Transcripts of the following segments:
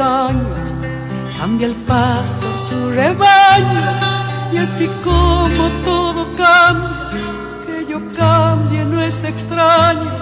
años, cambia el pasto su rebaño, y así como todo cambia, que yo cambie no es extraño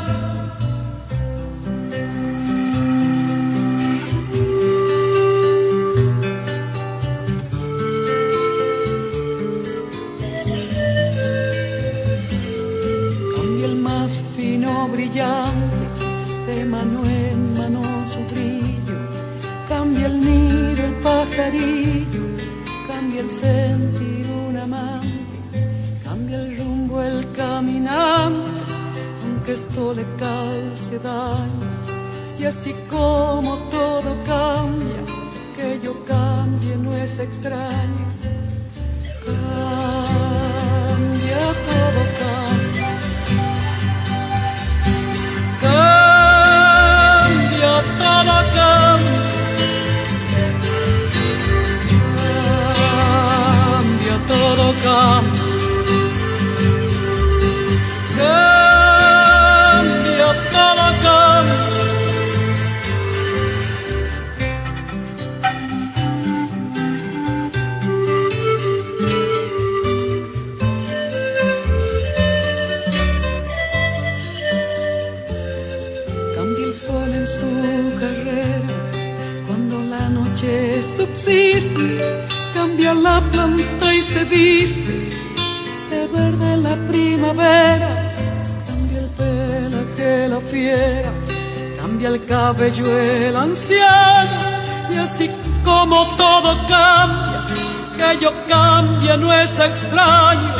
cambia el sentir un amante, cambia el rumbo el caminante, aunque esto le cause daño, y así como todo cambia, que yo cambie no es extraño. Planta y se viste de verde la primavera, cambia el pelaje la fiera, cambia el cabello el anciano, y así como todo cambia, que yo cambie no es extraño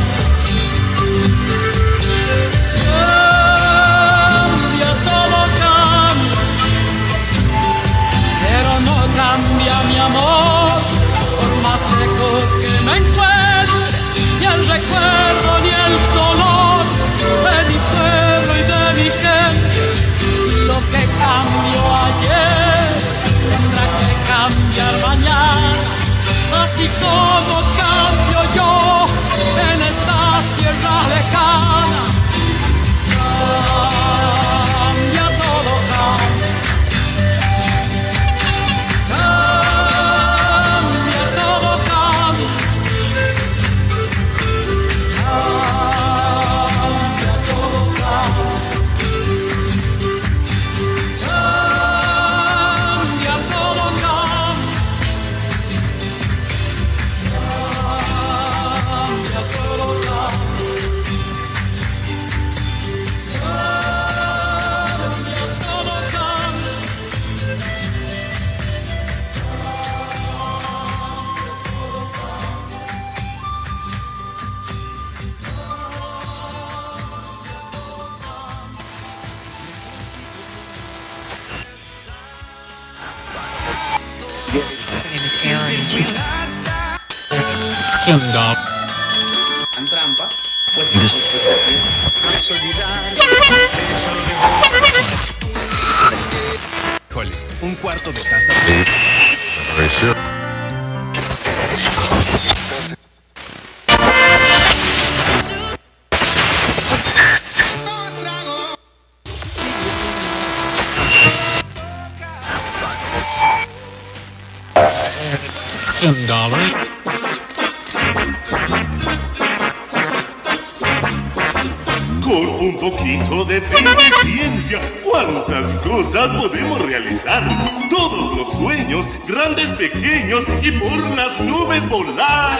Con un poquito de fe y ciencia, cuántas cosas podemos realizar. Todos los sueños, grandes, pequeños, y por las nubes volar.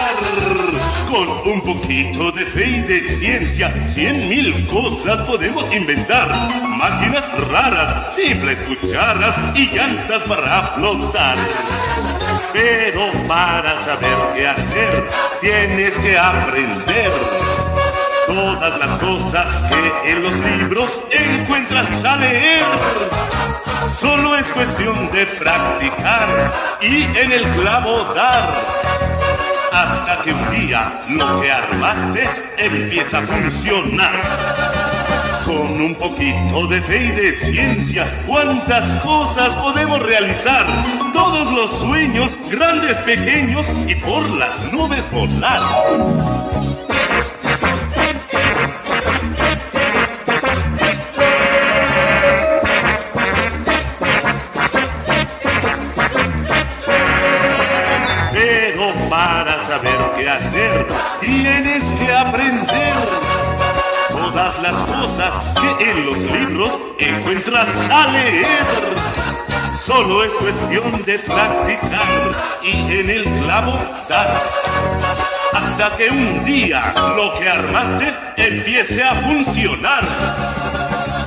Con un poquito de fe y de ciencia, cien mil cosas podemos inventar. Máquinas raras, simples cucharas y llantas para flotar. Pero para saber qué hacer, tienes que aprender. Todas las cosas que en los libros encuentras a leer. Solo es cuestión de practicar y en el clavo dar. Hasta que un día lo que armaste empieza a funcionar. Con un poquito de fe y de ciencia, cuántas cosas podemos realizar. Todos los sueños, grandes, pequeños y por las nubes volar. Leer. Solo es cuestión de practicar y en el clavo dar. Hasta que un día lo que armaste empiece a funcionar.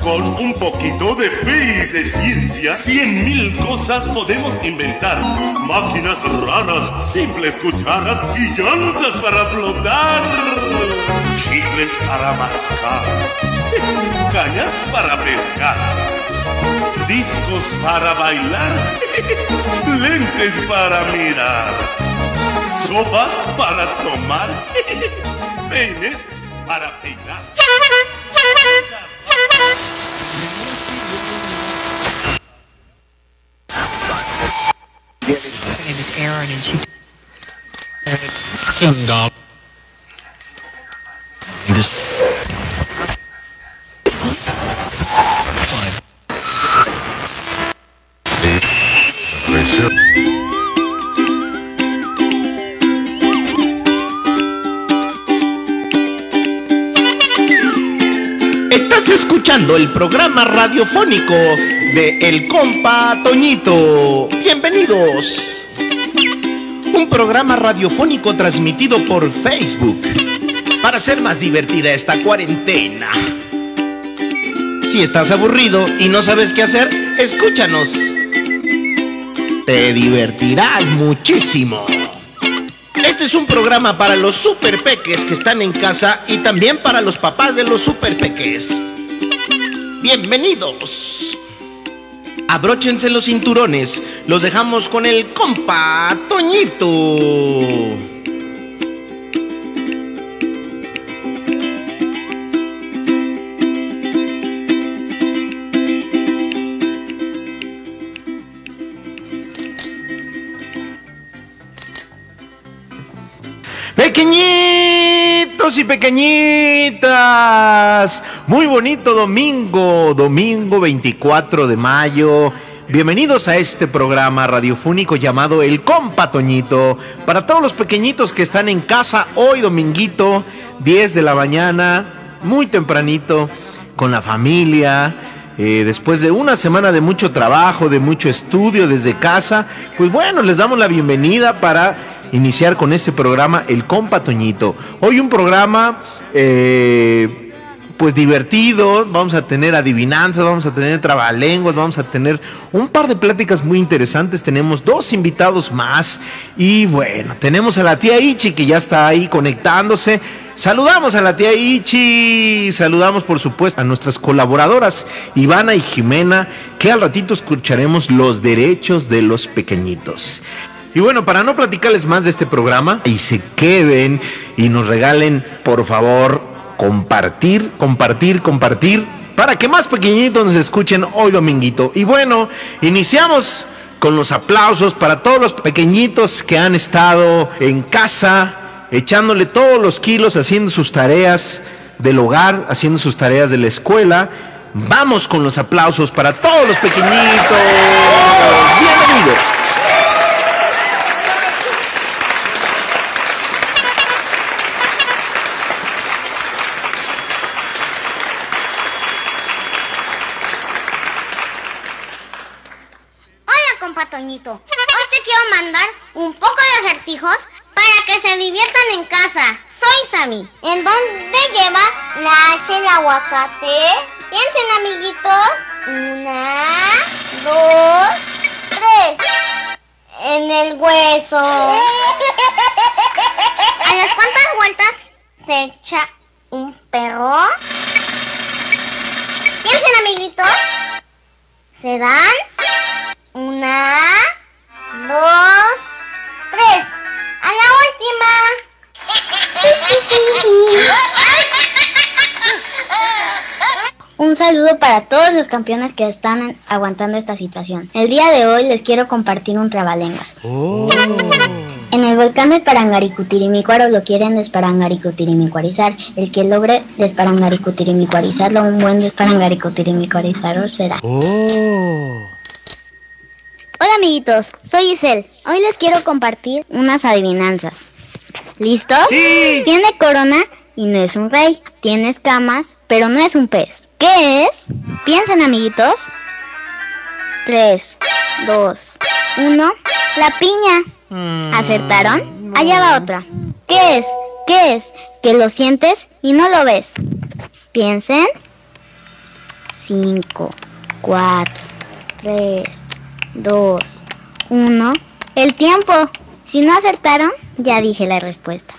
Con un poquito de fe y de ciencia, cien mil cosas podemos inventar. Máquinas raras, simples cucharas y llantas para flotar. Chicles para mascar. Cañas para pescar. Discos para bailar. Lentes para mirar. Sopas para tomar. Peines para peinar. name is Aaron, and she. Sundog. Just. Fine. Escuchando el programa radiofónico de El Compa Toñito. Bienvenidos. Un programa radiofónico transmitido por Facebook para hacer más divertida esta cuarentena. Si estás aburrido y no sabes qué hacer, escúchanos. Te divertirás muchísimo. Este es un programa para los super peques que están en casa y también para los papás de los super peques. Bienvenidos. Abróchense los cinturones. Los dejamos con el compa Toñito. Y pequeñitas, muy bonito domingo, domingo 24 de mayo. Bienvenidos a este programa radiofónico llamado El Compa Toñito. Para todos los pequeñitos que están en casa hoy dominguito, 10 de la mañana, muy tempranito, con la familia, eh, después de una semana de mucho trabajo, de mucho estudio desde casa, pues bueno, les damos la bienvenida para iniciar con este programa El Compa Toñito. Hoy un programa eh, pues divertido, vamos a tener adivinanzas, vamos a tener trabalenguas, vamos a tener un par de pláticas muy interesantes, tenemos dos invitados más y bueno, tenemos a la tía Ichi que ya está ahí conectándose. Saludamos a la tía Ichi, saludamos por supuesto a nuestras colaboradoras Ivana y Jimena, que al ratito escucharemos los derechos de los pequeñitos. Y bueno, para no platicarles más de este programa y se queden y nos regalen, por favor, compartir, compartir, compartir, para que más pequeñitos nos escuchen hoy dominguito. Y bueno, iniciamos con los aplausos para todos los pequeñitos que han estado en casa, echándole todos los kilos, haciendo sus tareas del hogar, haciendo sus tareas de la escuela. Vamos con los aplausos para todos los pequeñitos. Bienvenidos. Toñito. Hoy te quiero mandar un poco de acertijos para que se diviertan en casa. Soy Sammy. ¿En dónde lleva la H el aguacate? Piensen, amiguitos. Una, dos, tres. En el hueso. ¿A las cuántas vueltas se echa un perro? Piensen, amiguitos. ¿Se dan? Una, dos, tres. A la última. Un saludo para todos los campeones que están aguantando esta situación. El día de hoy les quiero compartir un trabalenguas. En el volcán de Parangaricutirimícuaro lo quieren desparangaricutirimícuarizar. El que logre desparangaricutirimícuarizarlo, un buen desparangaricutirimícuarizaro será. Hola amiguitos, soy Isel. Hoy les quiero compartir unas adivinanzas. ¿Listos? Sí. Tiene corona y no es un rey. Tiene escamas, pero no es un pez. ¿Qué es? Piensen amiguitos. 3, 2, 1. La piña. ¿Acertaron? Allá va otra. ¿Qué es? ¿Qué es? Que lo sientes y no lo ves. Piensen. 5, 4, 3, 2, 1. El tiempo. Si no acertaron, ya dije la respuesta.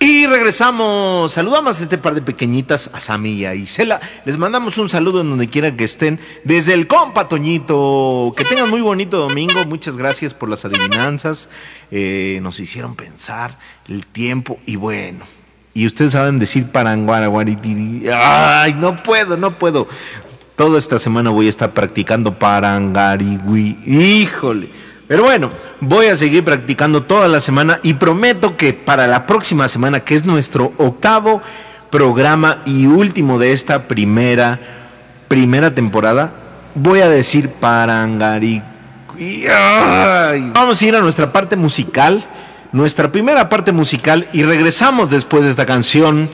Y regresamos. Saludamos a este par de pequeñitas, a Sammy y a Isela. Les mandamos un saludo en donde quiera que estén. Desde el compa Toñito. Que tengan muy bonito domingo. Muchas gracias por las adivinanzas. Eh, nos hicieron pensar el tiempo. Y bueno. Y ustedes saben decir paranguaraguaritiri. Ay, no puedo, no puedo. Toda esta semana voy a estar practicando parangarigui. Híjole. Pero bueno, voy a seguir practicando toda la semana y prometo que para la próxima semana, que es nuestro octavo programa y último de esta primera, primera temporada, voy a decir parangari. Ay. Vamos a ir a nuestra parte musical, nuestra primera parte musical y regresamos después de esta canción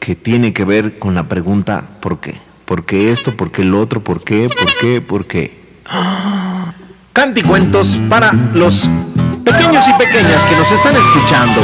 que tiene que ver con la pregunta ¿por qué? ¿Por qué esto? ¿Por qué lo otro? ¿Por qué? ¿Por qué? ¿Por qué? Canticuentos para los pequeños y pequeñas que nos están escuchando.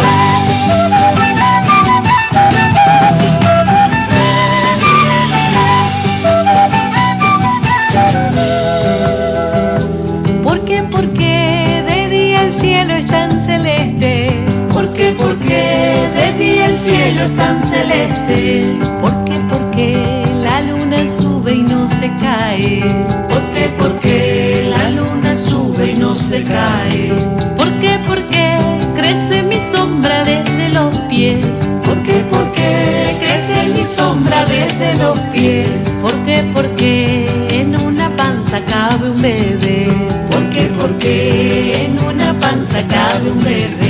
Cielo es tan celeste? ¿Por qué, por qué la luna sube y no se cae? ¿Por qué, por qué la luna sube y no se cae? ¿Por qué, por qué crece mi sombra desde los pies? ¿Por qué, por qué crece mi sombra desde los pies? ¿Por qué, por qué en una panza cabe un bebé? ¿Por qué, por qué en una panza cabe un bebé?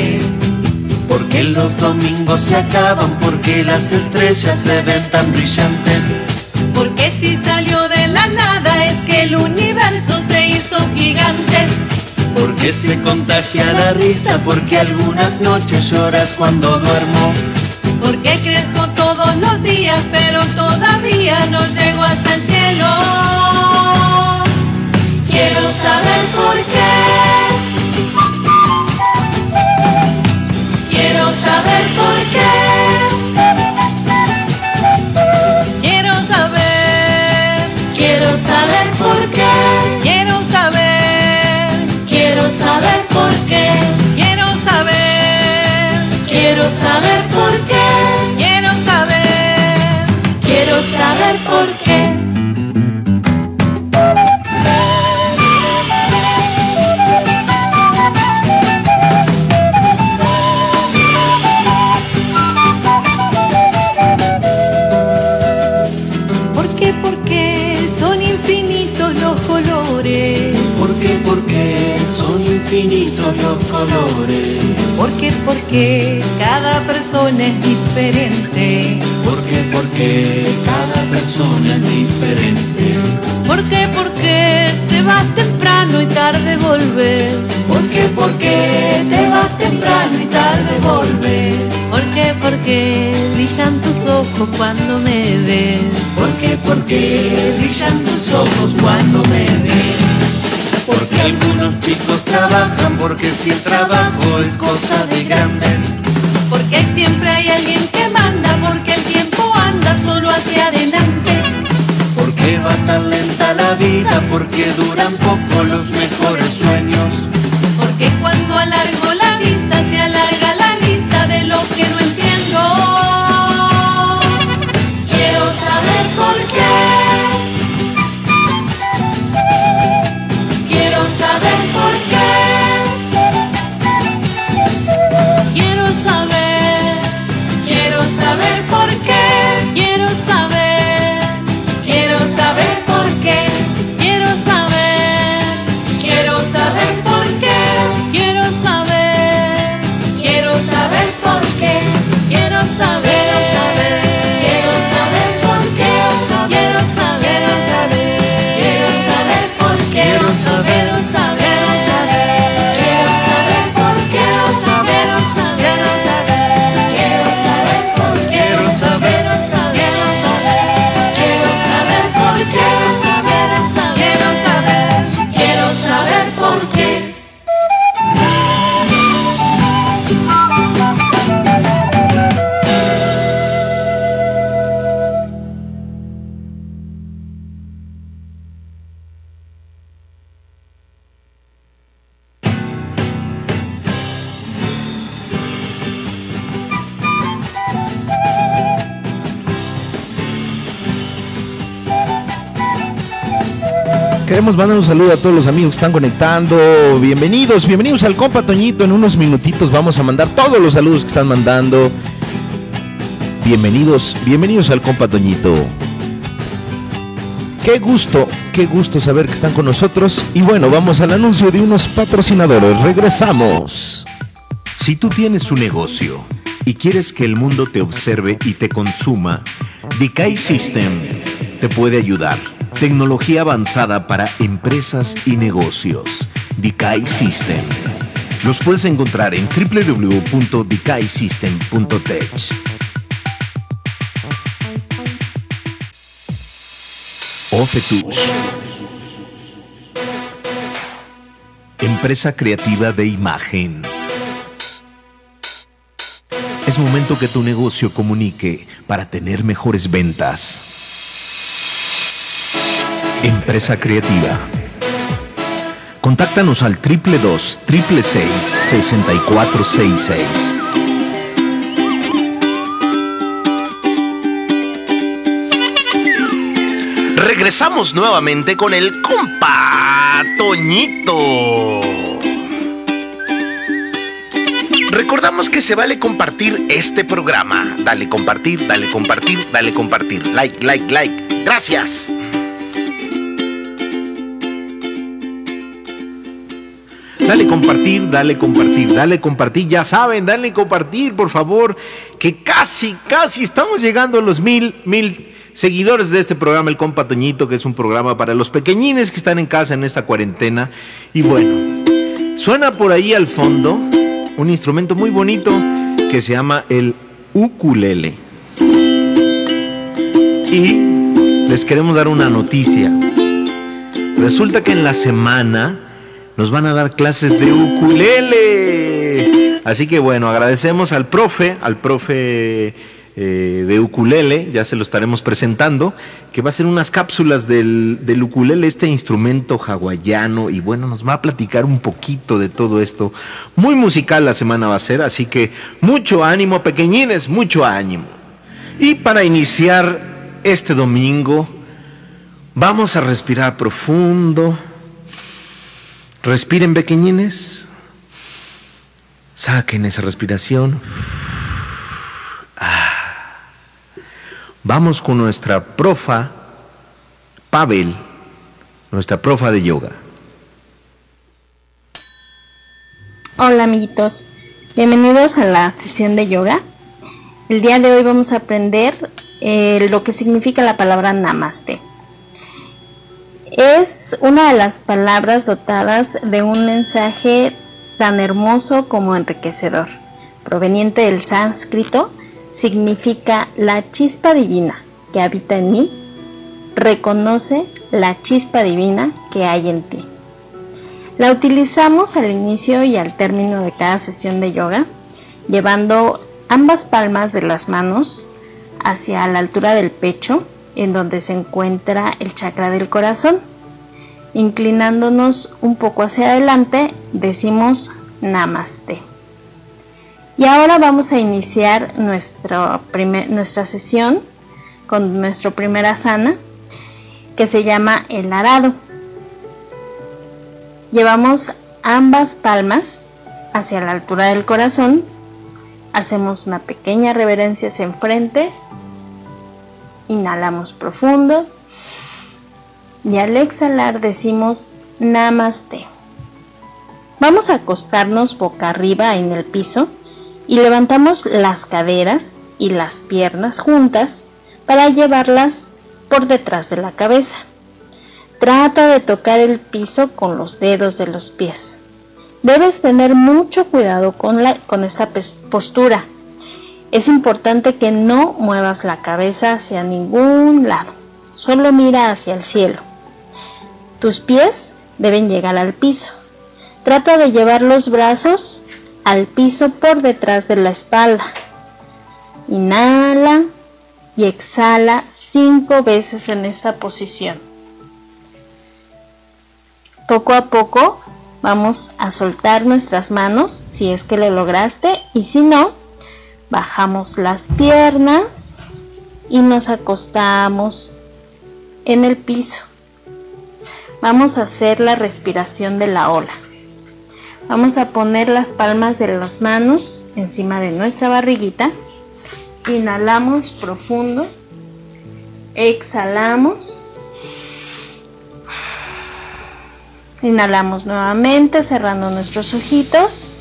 Los domingos se acaban, porque las estrellas se ven tan brillantes. Porque si salió de la nada es que el universo se hizo gigante. Porque se contagia la risa, porque algunas noches lloras cuando duermo. Porque crezco todos los días, pero todavía no llego hasta el cielo. Quiero saber por qué. Saber por qué. Quiero saber. Quiero saber por qué. Quiero saber. Quiero saber por qué. Los colores. ¿Por qué? Porque cada persona es diferente. ¿Por qué? Porque cada persona es diferente. ¿Por qué? Porque te vas temprano y tarde volves. ¿Por qué? Porque te vas temprano y tarde volves. ¿Por qué? Porque brillan tus ojos ojo cuando me ves. ¿Por qué? ¿Por qué brillan tus ojos cuando me ves? Porque algunos chicos trabajan, porque si el trabajo es cosa de grandes. Porque siempre hay alguien que manda, porque el tiempo anda solo hacia adelante. Porque va tan lenta la vida, porque duran poco Queremos mandar un saludo a todos los amigos que están conectando. Bienvenidos, bienvenidos al compa Toñito. En unos minutitos vamos a mandar todos los saludos que están mandando. Bienvenidos, bienvenidos al compa Toñito. Qué gusto, qué gusto saber que están con nosotros. Y bueno, vamos al anuncio de unos patrocinadores. Regresamos. Si tú tienes un negocio y quieres que el mundo te observe y te consuma, Decay System te puede ayudar. Tecnología avanzada para empresas y negocios. Decay System. Los puedes encontrar en www.decaysystem.tech. Ofetus. Empresa creativa de imagen. Es momento que tu negocio comunique para tener mejores ventas. Empresa creativa. Contáctanos al triple dos triple seis sesenta y cuatro seis seis. Regresamos nuevamente con el compa Toñito. Recordamos que se vale compartir este programa. Dale compartir, dale compartir, dale compartir. Like, like, like. Gracias. Dale compartir, dale compartir, dale compartir. Ya saben, dale compartir, por favor. Que casi, casi estamos llegando a los mil, mil seguidores de este programa, El Compa Toñito, que es un programa para los pequeñines que están en casa en esta cuarentena. Y bueno, suena por ahí al fondo un instrumento muy bonito que se llama el ukulele. Y les queremos dar una noticia. Resulta que en la semana nos van a dar clases de ukulele. Así que bueno, agradecemos al profe, al profe eh, de ukulele, ya se lo estaremos presentando, que va a hacer unas cápsulas del, del ukulele, este instrumento hawaiano, y bueno, nos va a platicar un poquito de todo esto. Muy musical la semana va a ser, así que mucho ánimo, pequeñines, mucho ánimo. Y para iniciar este domingo, vamos a respirar profundo. Respiren, pequeñines. Saquen esa respiración. Ah. Vamos con nuestra profa, Pavel, nuestra profa de yoga. Hola amiguitos, bienvenidos a la sesión de yoga. El día de hoy vamos a aprender eh, lo que significa la palabra namaste. Es una de las palabras dotadas de un mensaje tan hermoso como enriquecedor, proveniente del sánscrito, significa la chispa divina que habita en mí. Reconoce la chispa divina que hay en ti. La utilizamos al inicio y al término de cada sesión de yoga, llevando ambas palmas de las manos hacia la altura del pecho, en donde se encuentra el chakra del corazón. Inclinándonos un poco hacia adelante, decimos Namaste. Y ahora vamos a iniciar nuestra, nuestra sesión con nuestro primera asana, que se llama el arado. Llevamos ambas palmas hacia la altura del corazón, hacemos una pequeña reverencia hacia enfrente, inhalamos profundo y al exhalar decimos Namaste. Vamos a acostarnos boca arriba en el piso y levantamos las caderas y las piernas juntas para llevarlas por detrás de la cabeza. Trata de tocar el piso con los dedos de los pies. Debes tener mucho cuidado con, la, con esta postura. Es importante que no muevas la cabeza hacia ningún lado. Solo mira hacia el cielo. Tus pies deben llegar al piso. Trata de llevar los brazos al piso por detrás de la espalda. Inhala y exhala cinco veces en esta posición. Poco a poco vamos a soltar nuestras manos si es que lo lograste y si no, bajamos las piernas y nos acostamos en el piso. Vamos a hacer la respiración de la ola. Vamos a poner las palmas de las manos encima de nuestra barriguita. Inhalamos profundo. Exhalamos. Inhalamos nuevamente cerrando nuestros ojitos.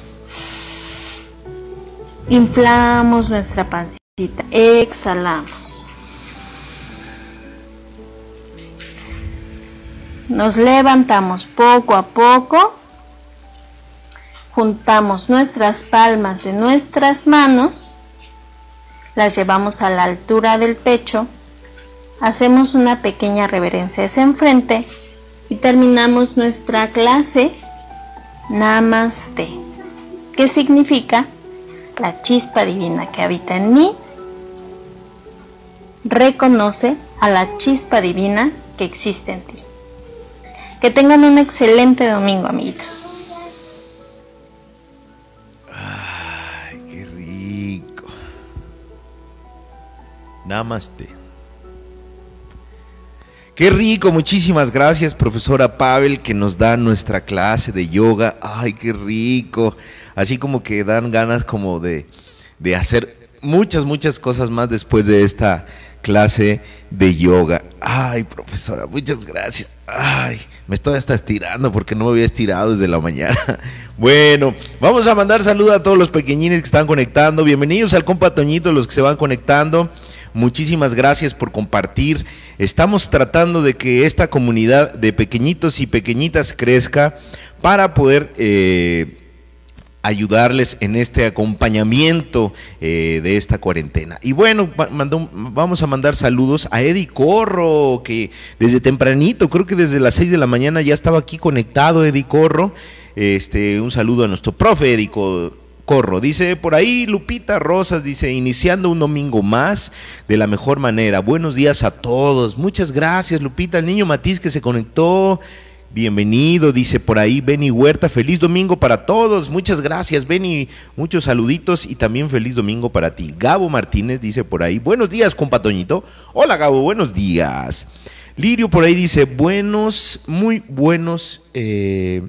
Inflamos nuestra pancita. Exhalamos. Nos levantamos poco a poco juntamos nuestras palmas de nuestras manos, las llevamos a la altura del pecho, hacemos una pequeña reverencia hacia enfrente y terminamos nuestra clase Namaste, que significa la chispa divina que habita en mí, reconoce a la chispa divina que existe en ti. Que tengan un excelente domingo, amiguitos. Namaste. Qué rico, muchísimas gracias, profesora Pavel, que nos da nuestra clase de yoga. Ay, qué rico. Así como que dan ganas como de, de hacer muchas, muchas cosas más después de esta clase de yoga. Ay, profesora, muchas gracias. Ay, me estoy hasta estirando porque no me había estirado desde la mañana. Bueno, vamos a mandar saludos a todos los pequeñines que están conectando. Bienvenidos al compa Toñito, los que se van conectando. Muchísimas gracias por compartir. Estamos tratando de que esta comunidad de pequeñitos y pequeñitas crezca para poder eh, ayudarles en este acompañamiento eh, de esta cuarentena. Y bueno, vamos a mandar saludos a Eddie Corro, que desde tempranito, creo que desde las 6 de la mañana ya estaba aquí conectado Eddie Corro. Este, un saludo a nuestro profe Eddie Corro. Dice por ahí Lupita Rosas, dice, iniciando un domingo más de la mejor manera. Buenos días a todos. Muchas gracias, Lupita. El niño Matiz que se conectó. Bienvenido, dice por ahí Benny Huerta. Feliz domingo para todos. Muchas gracias, Benny. Muchos saluditos y también feliz domingo para ti. Gabo Martínez dice por ahí. Buenos días, compatoñito. Hola, Gabo, buenos días. Lirio por ahí dice, buenos, muy buenos. Eh,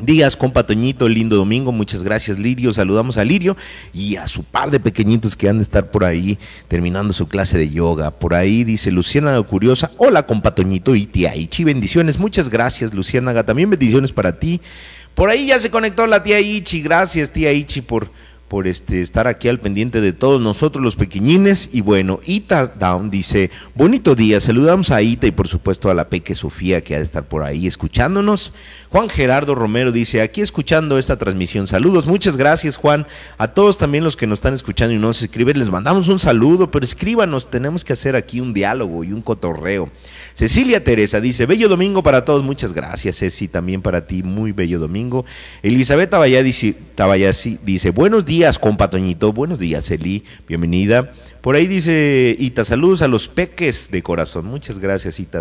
Días, compa Toñito, lindo domingo, muchas gracias Lirio, saludamos a Lirio y a su par de pequeñitos que han de estar por ahí terminando su clase de yoga. Por ahí dice Luciana Curiosa, hola compa Toñito y tía Ichi, bendiciones, muchas gracias Luciana, también bendiciones para ti. Por ahí ya se conectó la tía Ichi, gracias tía Ichi por, por este, estar aquí al pendiente de todos nosotros los pequeñines. Y bueno, Ita Down dice, bonito día, saludamos a Ita y por supuesto a la Peque Sofía que ha de estar por ahí escuchándonos. Juan Gerardo Romero dice, aquí escuchando esta transmisión, saludos, muchas gracias Juan, a todos también los que nos están escuchando y nos escriben, les mandamos un saludo, pero escríbanos, tenemos que hacer aquí un diálogo y un cotorreo. Cecilia Teresa dice, bello domingo para todos, muchas gracias Ceci, también para ti, muy bello domingo. Elizabeth Tabayasi dice, buenos días días, compa Toñito. Buenos días, Eli. Bienvenida. Por ahí dice Ita, saludos a los peques de corazón. Muchas gracias, Ita.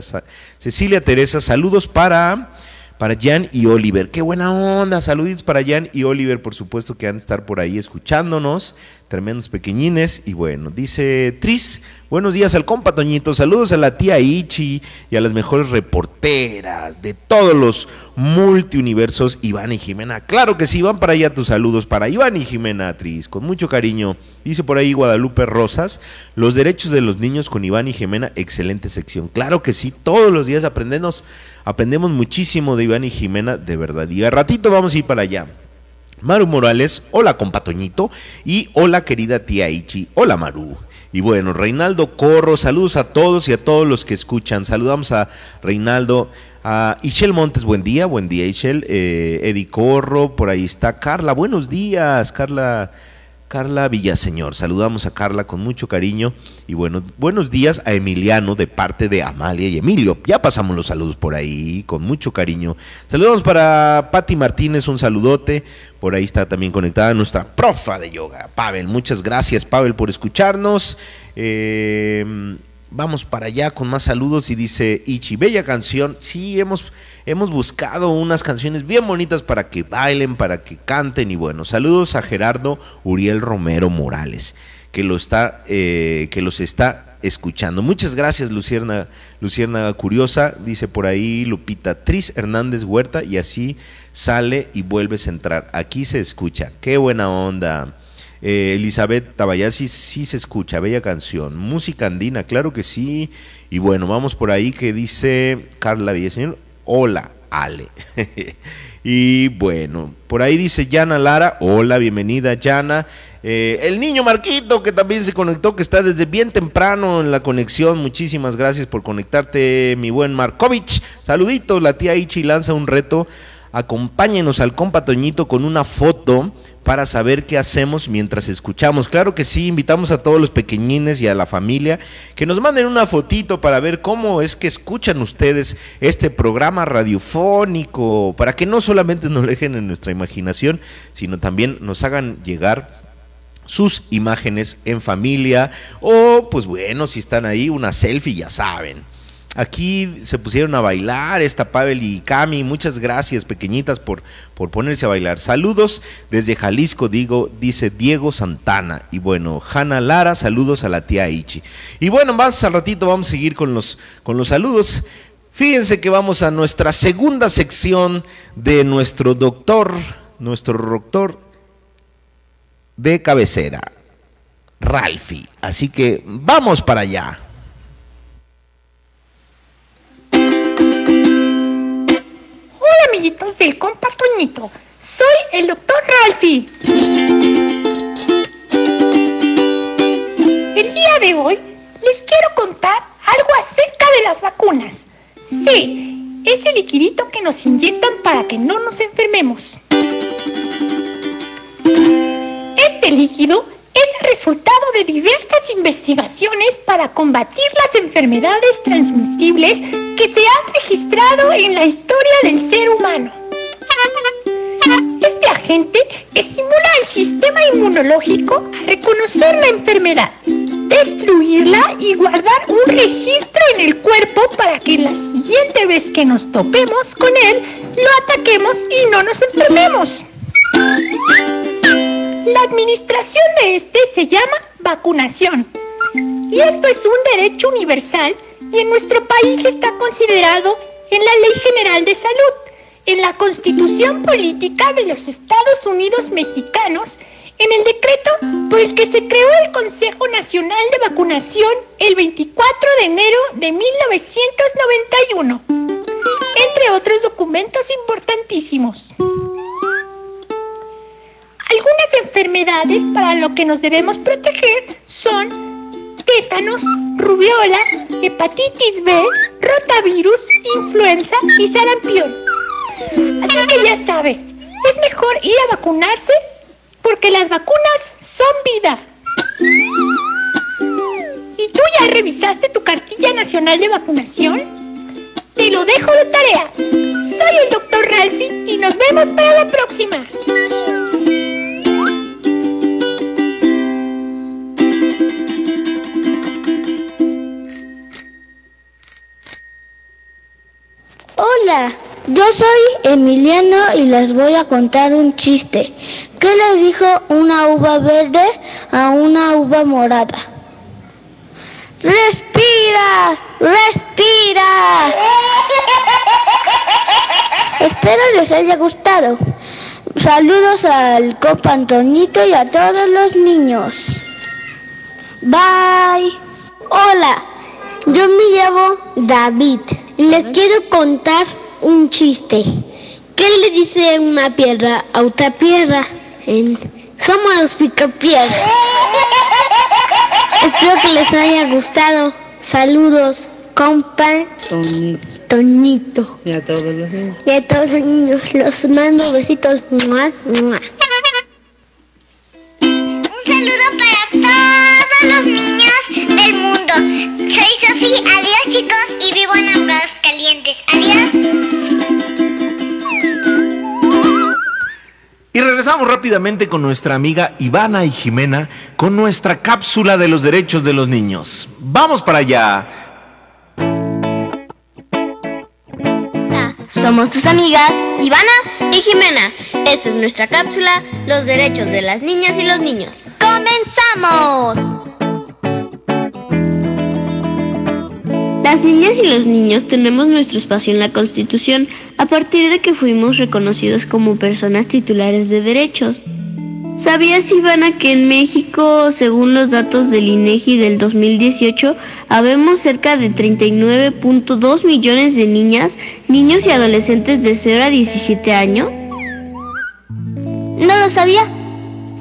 Cecilia Teresa, saludos para para Jan y Oliver. Qué buena onda. Saluditos para Jan y Oliver, por supuesto que han de estar por ahí escuchándonos. Tremendos pequeñines. Y bueno, dice Tris, buenos días al compa Toñito. Saludos a la tía Ichi y a las mejores reporteras de todos los multiuniversos, Iván y Jimena. Claro que sí, van para allá tus saludos para Iván y Jimena Tris, con mucho cariño. Dice por ahí Guadalupe Rosas, los derechos de los niños con Iván y Jimena, excelente sección. Claro que sí, todos los días aprendemos Aprendemos muchísimo de Iván y Jimena, de verdad. Y a ratito vamos a ir para allá. Maru Morales, hola compatoñito. Y hola querida tía Ichi, hola Maru. Y bueno, Reinaldo Corro, saludos a todos y a todos los que escuchan. Saludamos a Reinaldo, a Ishel Montes, buen día, buen día Ishel. Eh, Eddie Corro, por ahí está Carla, buenos días, Carla. Carla Villaseñor. Saludamos a Carla con mucho cariño y bueno, buenos días a Emiliano de parte de Amalia y Emilio. Ya pasamos los saludos por ahí con mucho cariño. Saludamos para Patti Martínez, un saludote. Por ahí está también conectada nuestra profa de yoga, Pavel. Muchas gracias, Pavel, por escucharnos. Eh, vamos para allá con más saludos y dice Ichi, bella canción. Sí, hemos hemos buscado unas canciones bien bonitas para que bailen, para que canten y bueno, saludos a Gerardo Uriel Romero Morales, que, lo está, eh, que los está escuchando. Muchas gracias, Lucierna, Lucierna Curiosa, dice por ahí Lupita Tris Hernández Huerta, y así sale y vuelves a entrar. Aquí se escucha, qué buena onda. Eh, Elizabeth Tabayasi sí se escucha, bella canción. Música andina, claro que sí. Y bueno, vamos por ahí que dice Carla Villaseñor. Hola, Ale. y bueno, por ahí dice Yana Lara. Hola, bienvenida, Yana. Eh, el niño Marquito, que también se conectó, que está desde bien temprano en la conexión. Muchísimas gracias por conectarte, mi buen Markovich. Saluditos, la tía Ichi lanza un reto. Acompáñenos al compa Toñito con una foto para saber qué hacemos mientras escuchamos. Claro que sí, invitamos a todos los pequeñines y a la familia que nos manden una fotito para ver cómo es que escuchan ustedes este programa radiofónico, para que no solamente nos dejen en nuestra imaginación, sino también nos hagan llegar sus imágenes en familia o pues bueno, si están ahí una selfie ya saben. Aquí se pusieron a bailar, esta Pavel y Cami. Muchas gracias, pequeñitas, por, por ponerse a bailar. Saludos desde Jalisco, digo, dice Diego Santana. Y bueno, Hanna Lara, saludos a la tía Ichi. Y bueno, más al ratito vamos a seguir con los, con los saludos. Fíjense que vamos a nuestra segunda sección de nuestro doctor, nuestro doctor de cabecera, Ralfi. Así que vamos para allá. Del compa Soy el doctor Ralphie. El día de hoy les quiero contar algo acerca de las vacunas. Sí, ese liquidito que nos inyectan para que no nos enfermemos. Este líquido el resultado de diversas investigaciones para combatir las enfermedades transmisibles que se han registrado en la historia del ser humano. Este agente estimula al sistema inmunológico a reconocer la enfermedad, destruirla y guardar un registro en el cuerpo para que la siguiente vez que nos topemos con él, lo ataquemos y no nos enfermemos. La administración de este se llama vacunación. Y esto es un derecho universal y en nuestro país está considerado en la Ley General de Salud, en la Constitución Política de los Estados Unidos Mexicanos, en el decreto por el que se creó el Consejo Nacional de Vacunación el 24 de enero de 1991, entre otros documentos importantísimos. Algunas enfermedades para lo que nos debemos proteger son tétanos, rubiola, hepatitis B, rotavirus, influenza y sarampión. Así que ya sabes, es mejor ir a vacunarse porque las vacunas son vida. ¿Y tú ya revisaste tu cartilla nacional de vacunación? Te lo dejo de tarea. Soy el doctor Ralphie y nos vemos para la próxima. Hola, yo soy Emiliano y les voy a contar un chiste. ¿Qué le dijo una uva verde a una uva morada? ¡Respira! ¡Respira! Espero les haya gustado. Saludos al copa Antonito y a todos los niños. Bye. Hola, yo me llamo David les quiero contar un chiste. ¿Qué le dice una piedra a otra piedra? En... Somos los picapiedras. Espero que les haya gustado. Saludos, compa Toñito. Y a todos los niños. Y a todos los niños. Los mando besitos. ¡Mua, mua! Soy Sofía. Adiós chicos y vivo en Ambros Calientes. Adiós. Y regresamos rápidamente con nuestra amiga Ivana y Jimena con nuestra cápsula de los derechos de los niños. Vamos para allá. Somos tus amigas Ivana y Jimena. Esta es nuestra cápsula, los derechos de las niñas y los niños. ¡Comenzamos! Las niñas y los niños tenemos nuestro espacio en la Constitución a partir de que fuimos reconocidos como personas titulares de derechos. ¿Sabías, Ivana, que en México, según los datos del INEGI del 2018, habemos cerca de 39.2 millones de niñas, niños y adolescentes de 0 a 17 años? No lo sabía.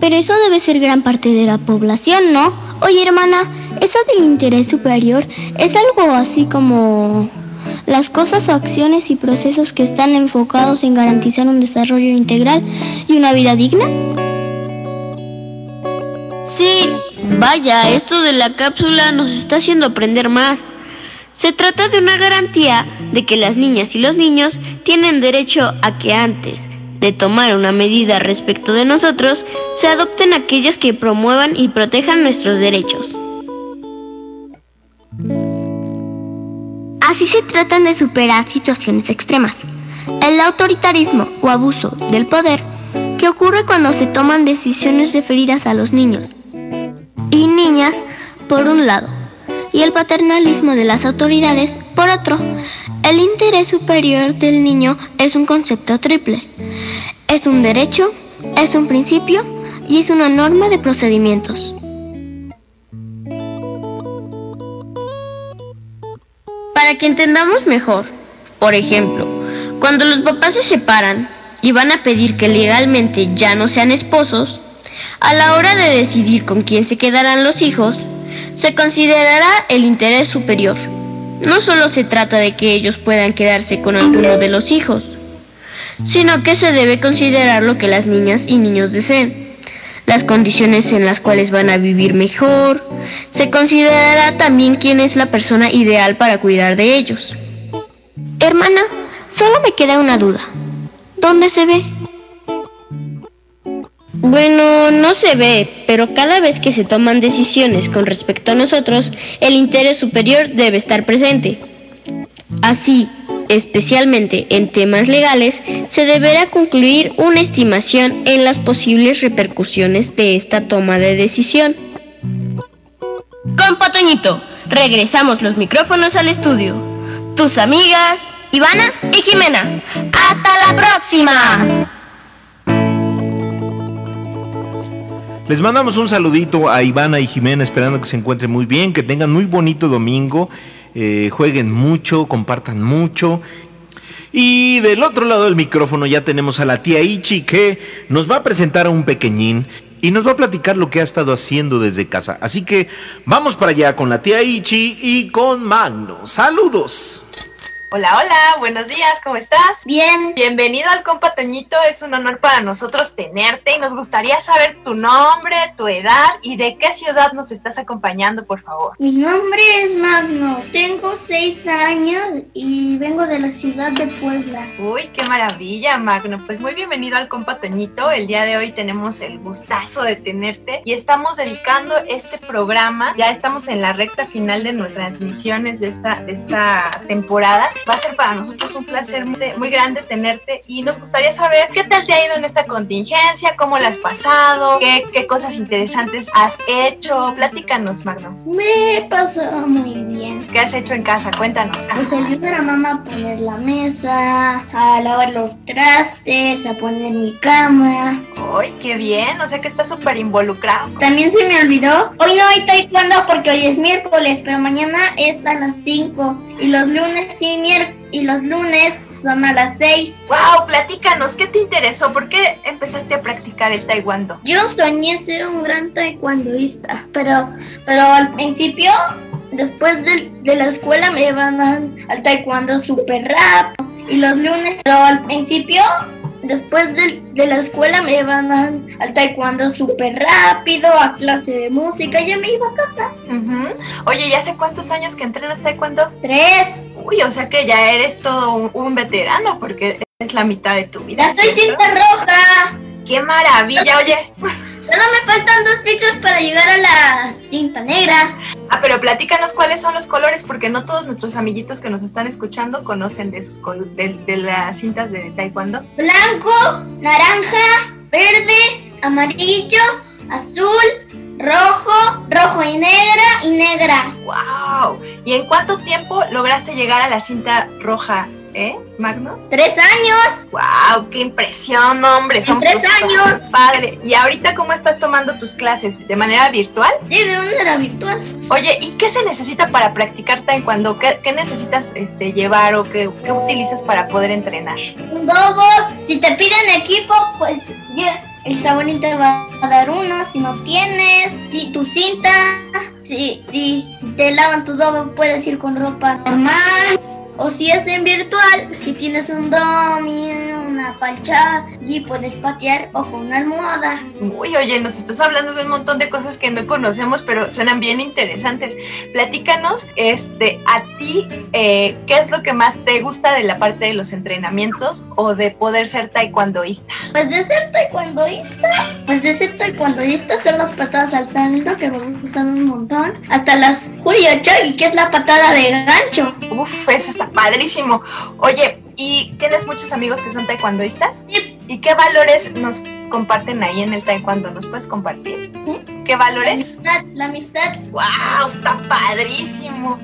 Pero eso debe ser gran parte de la población, ¿no? Oye, hermana, eso del interés superior es algo así como las cosas o acciones y procesos que están enfocados en garantizar un desarrollo integral y una vida digna. Sí, vaya, esto de la cápsula nos está haciendo aprender más. Se trata de una garantía de que las niñas y los niños tienen derecho a que antes de tomar una medida respecto de nosotros, se adopten aquellas que promuevan y protejan nuestros derechos. Así se tratan de superar situaciones extremas. El autoritarismo o abuso del poder que ocurre cuando se toman decisiones referidas a los niños y niñas por un lado y el paternalismo de las autoridades por otro. El interés superior del niño es un concepto triple. Es un derecho, es un principio y es una norma de procedimientos. Para que entendamos mejor, por ejemplo, cuando los papás se separan y van a pedir que legalmente ya no sean esposos, a la hora de decidir con quién se quedarán los hijos, se considerará el interés superior. No solo se trata de que ellos puedan quedarse con alguno de los hijos, sino que se debe considerar lo que las niñas y niños deseen, las condiciones en las cuales van a vivir mejor, se considerará también quién es la persona ideal para cuidar de ellos. Hermana, solo me queda una duda. ¿Dónde se ve? Bueno, no se ve, pero cada vez que se toman decisiones con respecto a nosotros, el interés superior debe estar presente. Así, especialmente en temas legales, se deberá concluir una estimación en las posibles repercusiones de esta toma de decisión. Con Patoñito, regresamos los micrófonos al estudio. Tus amigas, Ivana y Jimena. ¡Hasta la próxima! Les mandamos un saludito a Ivana y Jimena, esperando que se encuentren muy bien, que tengan muy bonito domingo, eh, jueguen mucho, compartan mucho. Y del otro lado del micrófono ya tenemos a la tía Ichi que nos va a presentar a un pequeñín y nos va a platicar lo que ha estado haciendo desde casa. Así que vamos para allá con la tía Ichi y con Magno. Saludos. Hola, hola, buenos días, ¿cómo estás? Bien. Bienvenido al compa Toñito, es un honor para nosotros tenerte y nos gustaría saber tu nombre, tu edad y de qué ciudad nos estás acompañando, por favor. Mi nombre es Magno, tengo seis años y vengo de la ciudad de Puebla. Uy, qué maravilla, Magno. Pues muy bienvenido al compa Toñito. El día de hoy tenemos el gustazo de tenerte y estamos dedicando este programa. Ya estamos en la recta final de nuestras transmisiones de esta, de esta temporada. Va a ser para nosotros un placer muy, grande tenerte y nos gustaría saber qué tal te ha ido en esta contingencia, cómo la has pasado, qué, qué cosas interesantes has hecho. Platícanos, Magno. Me he pasado muy bien. ¿Qué has hecho en casa? Cuéntanos. Pues ayudar a mamá a poner la mesa, a lavar los trastes, a poner mi cama. ¡Ay, qué bien! O sea que estás súper involucrado. También se me olvidó, hoy no hay taekwondo porque hoy es miércoles, pero mañana es a las 5 y los lunes mier- y los lunes son a las 6. ¡Wow! Platícanos, ¿qué te interesó? ¿Por qué empezaste a practicar el taekwondo? Yo soñé ser un gran taekwondoísta, pero, pero al principio, después de, de la escuela me llevan al, al taekwondo súper rápido. Y los lunes, pero al principio, después de, de la escuela me llevan al, taekwondo súper rápido, a clase de música, y ya me iba a casa. Ujú. Oye, ¿y hace cuántos años que entrenas taekwondo? Tres. Uy, o sea que ya eres todo un, un veterano porque es la mitad de tu vida. Ya soy ¿cierto? cinta roja. ¡Qué maravilla! Oye, Solo me faltan dos pisos para llegar a la cinta negra. ah, pero platícanos cuáles son los colores porque no todos nuestros amiguitos que nos están escuchando conocen de esos col- de, de las cintas de taekwondo. Blanco, naranja, verde, amarillo, azul, rojo, rojo y negra y negra. ¡Wow! ¿Y en cuánto tiempo lograste llegar a la cinta roja, eh, Magno? Tres años. ¡Wow! ¡Qué impresión, hombre! Tres años. Padre. ¿Y ahorita cómo estás tomando tus clases? ¿De manera virtual? Sí, de manera virtual. Oye, ¿y qué se necesita para practicar taekwondo? ¿Qué, qué necesitas este, llevar o qué, qué utilizas para poder entrenar? Un dogo. Si te piden equipo, pues ya. El sabonín te va a dar uno. Si no tienes, si tu cinta, si, si te lavan tu dogo, puedes ir con ropa normal. O si es en virtual, si tienes un domi, una palcha, y puedes patear o con una almohada. Uy, oye, nos estás hablando de un montón de cosas que no conocemos, pero suenan bien interesantes. Platícanos, este, a ti, eh, ¿qué es lo que más te gusta de la parte de los entrenamientos o de poder ser taekwondoísta? Pues de ser taekwondoísta, pues de ser taekwondoísta son las patadas al talento que me gustan un montón. Hasta las Chogi, que es la patada de gancho. Uf, eso está padrísimo. Oye, ¿y tienes muchos amigos que son taekwondoístas? Sí. ¿Y qué valores nos comparten ahí en el taekwondo? ¿Nos puedes compartir? ¿Qué La valores? amistad, la amistad, ¡Wow! Está padrísimo.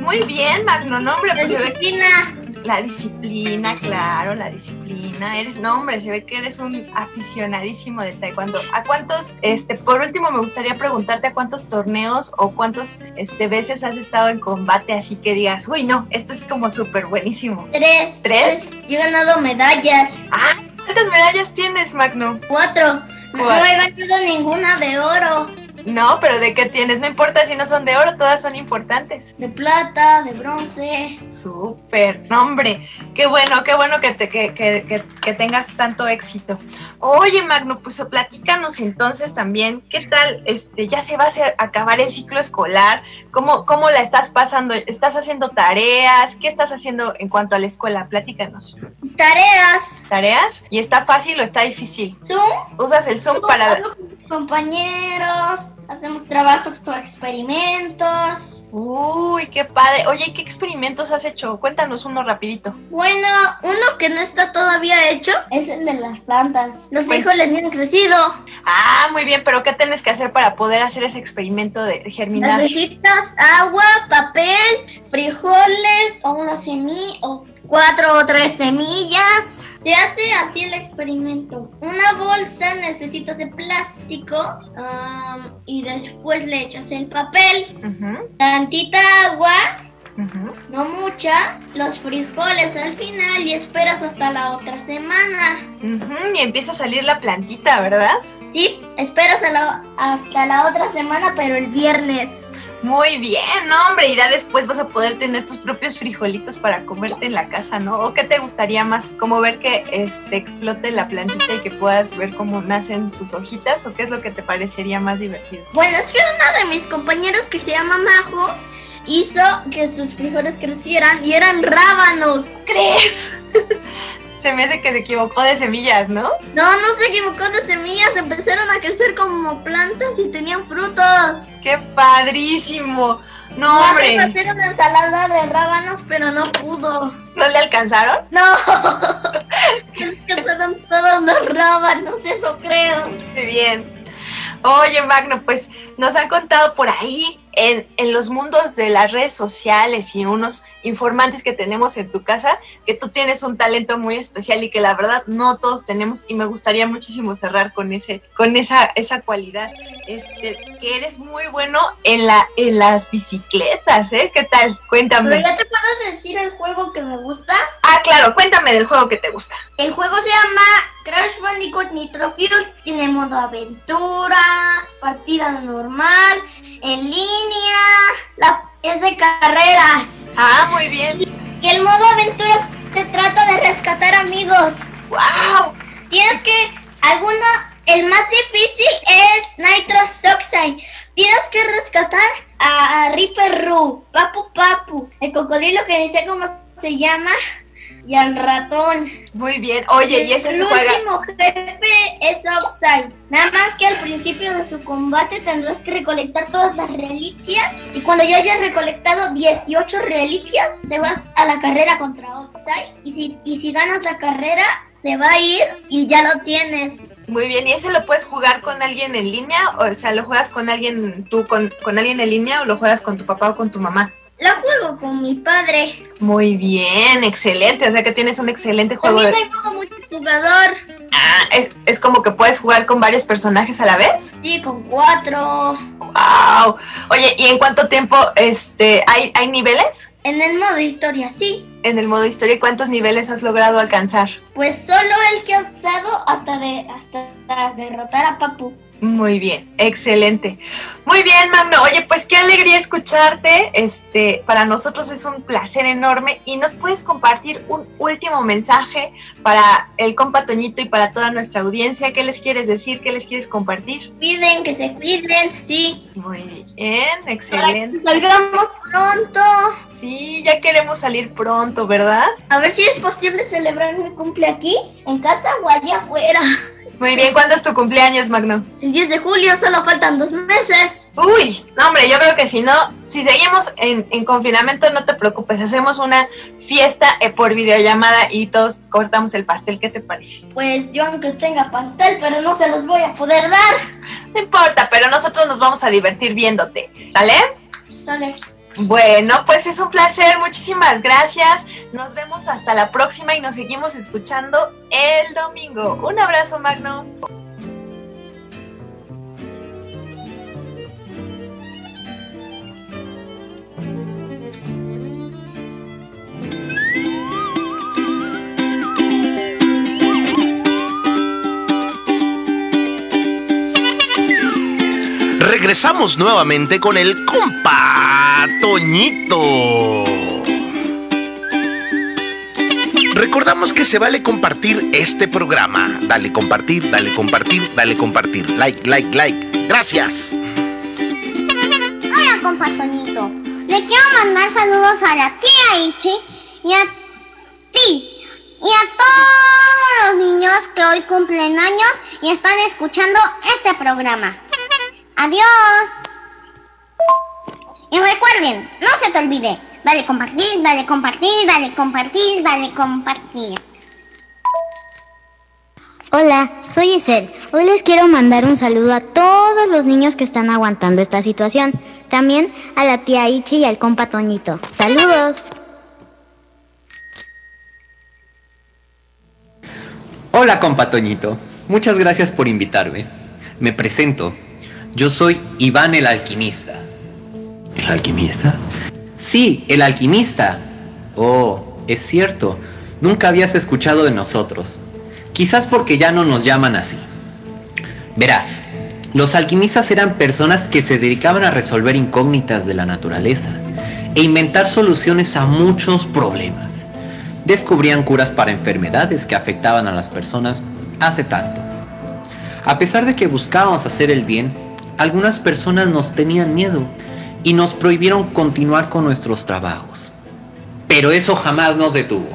Muy bien, Magno, no, hombre, la pues disciplina. La disciplina, claro, la disciplina. Eres, no, hombre, se ve que eres un aficionadísimo de taekwondo. ¿A cuántos, este, por último, me gustaría preguntarte a cuántos torneos o cuántos, este, veces has estado en combate así que digas, uy, no, esto es como súper buenísimo. Tres. ¿Tres? Yo he ganado medallas. Ah, ¿cuántas medallas tienes, Magno? Cuatro. No he ganado ninguna de oro, No, pero ¿de qué tienes? No importa si no son de oro, todas son importantes. de plata, de bronce. Súper, hombre, qué bueno, qué bueno que, te, que, que, que, que tengas tanto éxito. Oye, Magno, pues platícanos entonces también, ¿qué tal? Este, ya se va a hacer- acabar el ciclo escolar, ¿Cómo, ¿cómo la estás pasando? ¿Estás haciendo tareas? ¿Qué estás haciendo en cuanto a la escuela? Platícanos. Tareas. ¿Tareas? ¿Y está fácil o está difícil? Zoom. ¿Usas el Zoom para...? Con mis compañeros. Hacemos trabajos con experimentos. Uy, qué padre. Oye, ¿qué experimentos has hecho? Cuéntanos uno rapidito. Bueno, uno que no está todavía hecho es el de las plantas. Los Bueno. frijoles han crecido. Ah, muy bien, pero ¿qué tienes que hacer para poder hacer ese experimento de germinar? Necesitas agua, papel, frijoles o una semilla o cuatro o tres semillas. Se hace así el experimento. Una bolsa necesitas de plástico am, y después le echas el papel, tantita agua, no mucha, los frijoles al final y esperas hasta la otra semana. Y empieza a salir la plantita, ¿verdad? Sí, espero hasta la otra semana, pero el viernes. Muy bien, hombre, y ya después vas a poder tener tus propios frijolitos para comerte en la casa, ¿no? ¿O qué te gustaría más? ¿Como ver que este, explote la plantita y que puedas ver cómo nacen sus hojitas? ¿O qué es lo que te parecería más divertido? Bueno, es que uno de mis compañeros que se llama Majo hizo que sus frijoles crecieran y eran rábanos. ¿Crees? Se me hace que se equivocó de semillas, ¿no? No, no se equivocó de semillas, empezaron a crecer como plantas y tenían frutos. ¡Qué padrísimo! No, hombre. a hacer una ensalada de rábanos, pero no pudo. ¿No le alcanzaron? No. alcanzaron todos los rábanos, eso creo. Muy bien. Oye, Magno, pues nos han contado por ahí en, en los mundos de las redes sociales y unos informantes que tenemos en tu casa, que tú tienes un talento muy especial y que la verdad no todos tenemos y me gustaría muchísimo cerrar con ese con esa esa cualidad, este que eres muy bueno en la en las bicicletas, ¿eh? ¿Qué tal? Cuéntame. ¿Pero ya te puedo decir el juego que me gusta? Ah, claro, cuéntame del juego que te gusta. El juego se llama Crash Bandicoot Nitro Fuel, tiene modo aventura, partida normal, en línea, la es de carreras. Ah, muy bien. Y el modo aventuras se trata de rescatar amigos. ¡Wow! Tienes que, alguno, el más difícil es Nitro Oxide. Tienes que rescatar a, Ripper Roo, Papu Papu, el cocodrilo que dice cómo se llama, y al ratón. Muy bien. Oye, y ese El último jefe es Oxide. Nada más que al principio de su combate tendrás que recolectar todas las reliquias. Y cuando ya hayas recolectado 18 reliquias, te vas a la carrera contra Oxide. Y si, y si ganas la carrera, se va a ir y ya lo tienes. Muy bien, ¿y ese lo puedes jugar con alguien en línea? O sea, ¿lo juegas con alguien, tú con, con alguien en línea o lo juegas con tu papá o con tu mamá? Lo juego con mi padre. Muy bien, excelente. O sea que tienes un excelente juego. También tengo multijugador. Ah, ¿es, ¿es como que puedes jugar con varios personajes a la vez? Sí, con cuatro. Wow. Oye, ¿y en cuánto tiempo este hay, hay niveles? En el modo historia, sí. En el modo historia, ¿cuántos niveles has logrado alcanzar? Pues solo el que has usado hasta de hasta derrotar a Papu. Muy bien, excelente. Muy bien, Magno. Oye, pues qué alegría escucharte. Este, para nosotros es un placer enorme y nos puedes compartir un último mensaje para el compa Toñito y para toda nuestra audiencia. ¿Qué les quieres decir? ¿Qué les quieres compartir? Cuiden, que se cuiden, sí. Muy bien, excelente. salgamos pronto. Sí, ya queremos salir pronto, ¿verdad? A ver si es posible celebrar mi cumple aquí, en casa o allá afuera. Muy bien, ¿cuándo es tu cumpleaños, Magno? El 10 de julio, solo faltan dos meses. Uy, no, hombre, yo creo que si no, si seguimos en, en confinamiento, no te preocupes, hacemos una fiesta eh, por videollamada y todos cortamos el pastel, ¿qué te parece? Pues yo aunque tenga pastel, pero no se los voy a poder dar. No importa, pero nosotros nos vamos a divertir viéndote, ¿sale? Sale. Bueno, pues es un placer, muchísimas gracias. Nos vemos hasta la próxima y nos seguimos escuchando el domingo. Un abrazo, Magno. Regresamos nuevamente con el compa Toñito. Recordamos que se vale compartir este programa. Dale compartir, dale compartir, dale compartir. Like, like, like. Gracias. Hola, compa Toñito. Le quiero mandar saludos a la tía Ichi y a ti y a todos los niños que hoy cumplen años y están escuchando este programa. Adiós. Y recuerden, no se te olvide, dale compartir, dale compartir, dale compartir, dale compartir. Hola, soy Isel. Hoy les quiero mandar un saludo a todos los niños que están aguantando esta situación. También a la tía Ichi y al compa Toñito. Saludos. Hola, compa Toñito. Muchas gracias por invitarme. Me presento. Yo soy Iván el alquimista. ¿El alquimista? Sí, el alquimista. Oh, es cierto. Nunca habías escuchado de nosotros. Quizás porque ya no nos llaman así. Verás, los alquimistas eran personas que se dedicaban a resolver incógnitas de la naturaleza e inventar soluciones a muchos problemas. Descubrían curas para enfermedades que afectaban a las personas hace tanto. A pesar de que buscábamos hacer el bien, algunas personas nos tenían miedo y nos prohibieron continuar con nuestros trabajos. Pero eso jamás nos detuvo.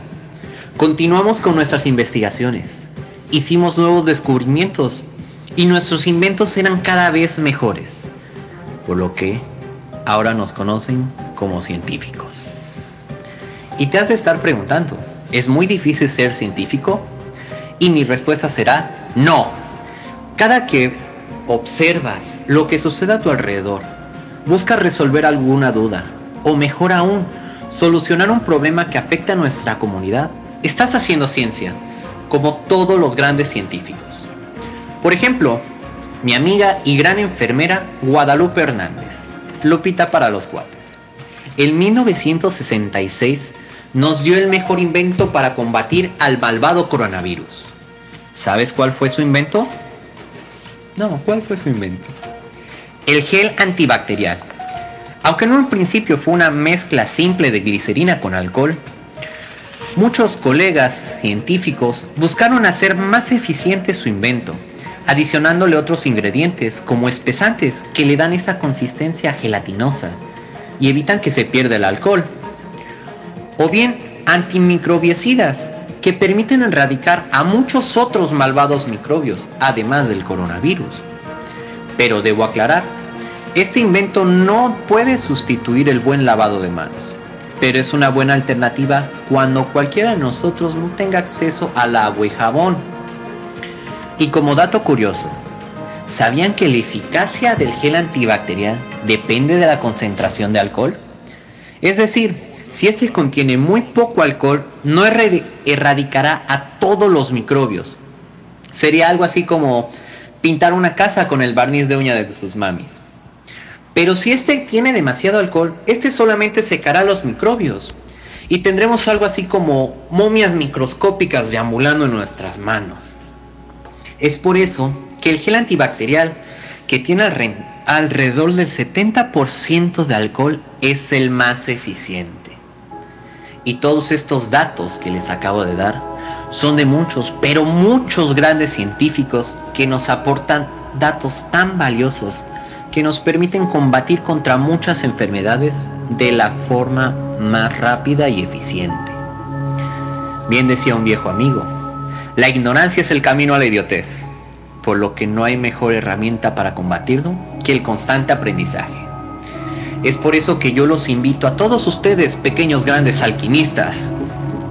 Continuamos con nuestras investigaciones. Hicimos nuevos descubrimientos y nuestros inventos eran cada vez mejores. Por lo que ahora nos conocen como científicos. Y te has de estar preguntando, ¿es muy difícil ser científico? Y mi respuesta será no. Cada que observas lo que sucede a tu alrededor, buscas resolver alguna duda, o mejor aún, solucionar un problema que afecta a nuestra comunidad, estás haciendo ciencia, como todos los grandes científicos. Por ejemplo, mi amiga y gran enfermera Guadalupe Hernández, Lupita para los cuates. En 1966 nos dio el mejor invento para combatir al malvado coronavirus. ¿Sabes cuál fue su invento? No, ¿cuál fue su invento? El gel antibacterial. Aunque en un principio fue una mezcla simple de glicerina con alcohol, muchos colegas científicos buscaron hacer más eficiente su invento, adicionándole otros ingredientes como espesantes que le dan esa consistencia gelatinosa y evitan que se pierda el alcohol. O bien antimicrobiecidas que permiten erradicar a muchos otros malvados microbios, además del coronavirus. Pero debo aclarar, este invento no puede sustituir el buen lavado de manos, pero es una buena alternativa cuando cualquiera de nosotros no tenga acceso al agua y jabón. Y como dato curioso, ¿sabían que la eficacia del gel antibacterial depende de la concentración de alcohol? Es decir, si este contiene muy poco alcohol, no erradicará a todos los microbios. Sería algo así como pintar una casa con el barniz de uña de sus mamis. Pero si este tiene demasiado alcohol, este solamente secará los microbios. Y tendremos algo así como momias microscópicas deambulando en nuestras manos. Es por eso que el gel antibacterial, que tiene alrededor del 70% de alcohol, es el más eficiente. Y todos estos datos que les acabo de dar son de muchos, pero muchos grandes científicos que nos aportan datos tan valiosos que nos permiten combatir contra muchas enfermedades de la forma más rápida y eficiente. Bien decía un viejo amigo, la ignorancia es el camino a la idiotez, por lo que no hay mejor herramienta para combatirlo que el constante aprendizaje. Es por eso que yo los invito a todos ustedes, pequeños grandes alquimistas,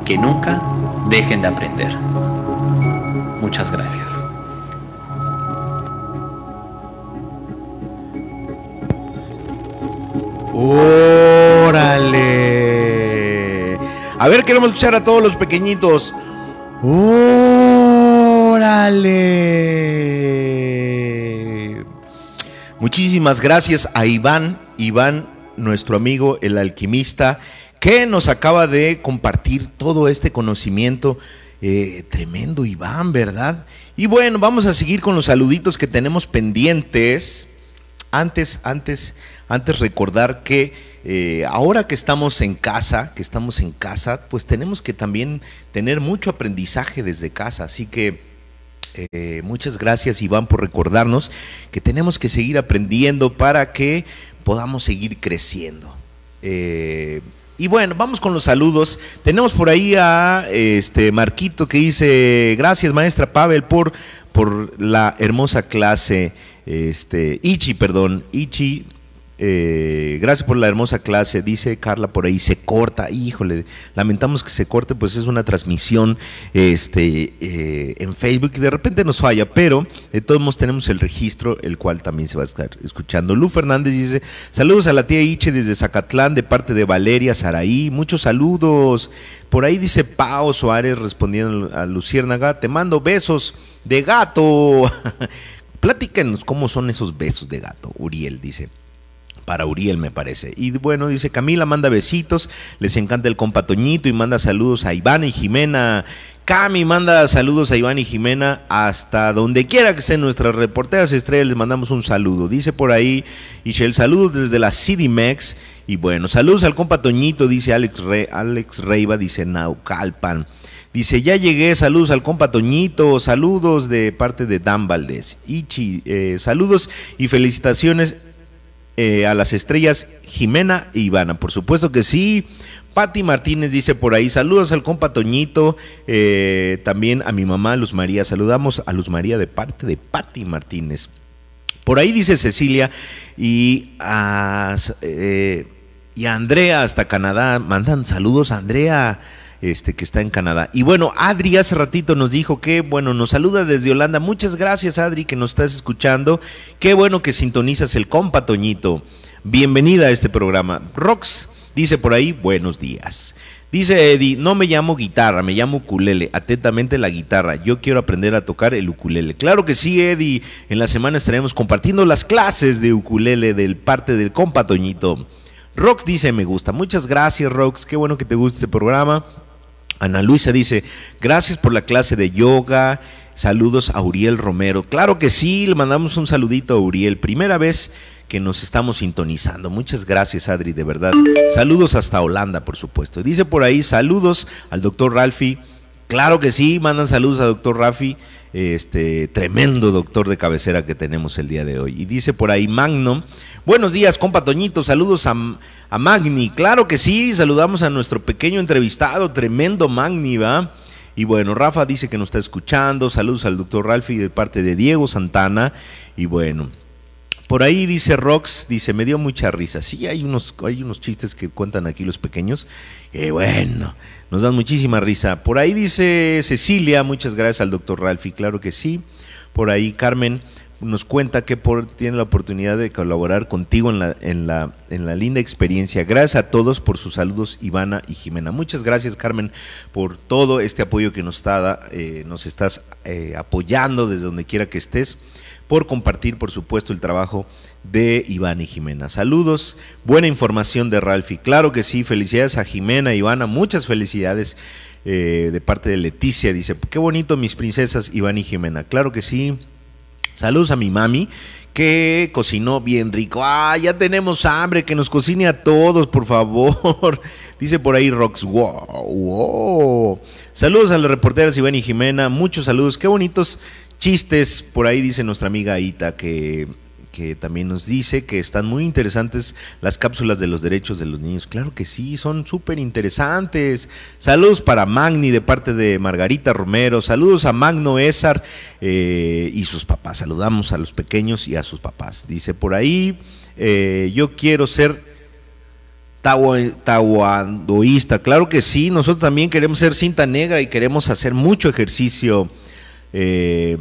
que nunca dejen de aprender. Muchas gracias. ¡Órale! A ver, queremos escuchar a todos los pequeñitos. ¡Órale! Muchísimas gracias a Iván, Iván, nuestro amigo el alquimista, que nos acaba de compartir todo este conocimiento. Eh, tremendo, Iván, ¿verdad? Y bueno, vamos a seguir con los saluditos que tenemos pendientes. Antes, antes, antes recordar que eh, ahora que estamos en casa, que estamos en casa, pues tenemos que también tener mucho aprendizaje desde casa. Así que eh, muchas gracias Iván por recordarnos que tenemos que seguir aprendiendo para que podamos seguir creciendo. Eh, y bueno, vamos con los saludos. Tenemos por ahí a este Marquito que dice, gracias maestra Pavel por, por la hermosa clase. Este, Ichi, perdón, Ichi eh, gracias por la hermosa clase, dice Carla por ahí, se corta, híjole, lamentamos que se corte, pues es una transmisión este, eh, en Facebook y de repente nos falla, pero de todos modos tenemos el registro, el cual también se va a estar escuchando. Lu Fernández dice, saludos a la tía Iche desde Zacatlán de parte de Valeria Saraí, muchos saludos. Por ahí dice Pao Suárez respondiendo a Luciérnaga, te mando besos de gato. Platíquenos cómo son esos besos de gato, Uriel dice. Para Uriel, me parece. Y bueno, dice Camila, manda besitos, les encanta el compa Toñito y manda saludos a Iván y Jimena. Cami manda saludos a Iván y Jimena hasta donde quiera que estén nuestras reporteras estrellas, les mandamos un saludo. Dice por ahí, Ishel, saludos desde la CDMX. Y bueno, saludos al compa Toñito, dice Alex, Re, Alex Reiva, dice Naucalpan. Dice, ya llegué, saludos al compa Toñito, saludos de parte de Dan Valdés. Ichi, eh, saludos y felicitaciones eh, a las estrellas Jimena e Ivana. Por supuesto que sí. Pati Martínez dice por ahí, saludos al compa Toñito, eh, también a mi mamá Luz María, saludamos a Luz María de parte de Pati Martínez. Por ahí dice Cecilia y a, eh, y a Andrea hasta Canadá, mandan saludos a Andrea este, que está en Canadá. Y bueno, Adri hace ratito nos dijo que, bueno, nos saluda desde Holanda. Muchas gracias, Adri, que nos estás escuchando. Qué bueno que sintonizas el compa, Toñito. Bienvenida a este programa. Rox dice por ahí, buenos días. Dice Eddie, no me llamo guitarra, me llamo ukulele. Atentamente la guitarra. Yo quiero aprender a tocar el ukulele. Claro que sí, Eddie. En la semana estaremos compartiendo las clases de ukulele del parte del compa Toñito. Rox dice, me gusta. Muchas gracias, Rox. Qué bueno que te guste este programa. Ana Luisa dice, gracias por la clase de yoga. Saludos a Uriel Romero. Claro que sí, le mandamos un saludito a Uriel. Primera vez que nos estamos sintonizando. Muchas gracias, Adri, de verdad. Saludos hasta Holanda, por supuesto. Dice por ahí, saludos al doctor Ralfi. Claro que sí, mandan saludos al doctor Rafi, este tremendo doctor de cabecera que tenemos el día de hoy. Y dice por ahí Magno, buenos días, compa Toñito, saludos a, a Magni. Claro que sí, saludamos a nuestro pequeño entrevistado, tremendo Magni, ¿va? Y bueno, Rafa dice que nos está escuchando, saludos al doctor Ralfi de parte de Diego Santana. Y bueno, por ahí dice Rox, dice, me dio mucha risa. Sí, hay unos, hay unos chistes que cuentan aquí los pequeños. Y bueno, nos dan muchísima risa. Por ahí dice Cecilia, muchas gracias al doctor Ralfi, claro que sí. Por ahí Carmen nos cuenta que por, tiene la oportunidad de colaborar contigo en la, en, la, en la linda experiencia. Gracias a todos por sus saludos, Ivana y Jimena. Muchas gracias, Carmen, por todo este apoyo que nos, está, eh, nos estás eh, apoyando desde donde quiera que estés por compartir, por supuesto, el trabajo de Iván y Jimena. Saludos, buena información de Ralfi. Claro que sí, felicidades a Jimena, Ivana, muchas felicidades eh, de parte de Leticia. Dice, qué bonito mis princesas Iván y Jimena. Claro que sí. Saludos a mi mami que cocinó bien rico. Ah, ya tenemos hambre, que nos cocine a todos, por favor. Dice por ahí Rox, wow, wow. Saludos a las reporteras Iván y Jimena, muchos saludos, qué bonitos chistes. Por ahí dice nuestra amiga Ita que, que también nos dice que están muy interesantes las cápsulas de los derechos de los niños. Claro que sí, son súper interesantes. Saludos para Magni de parte de Margarita Romero. Saludos a Magno Esar eh, y sus papás. Saludamos a los pequeños y a sus papás. Dice por ahí, eh, yo quiero ser tahuandoísta. Claro que sí, nosotros también queremos ser cinta negra y queremos hacer mucho ejercicio eh,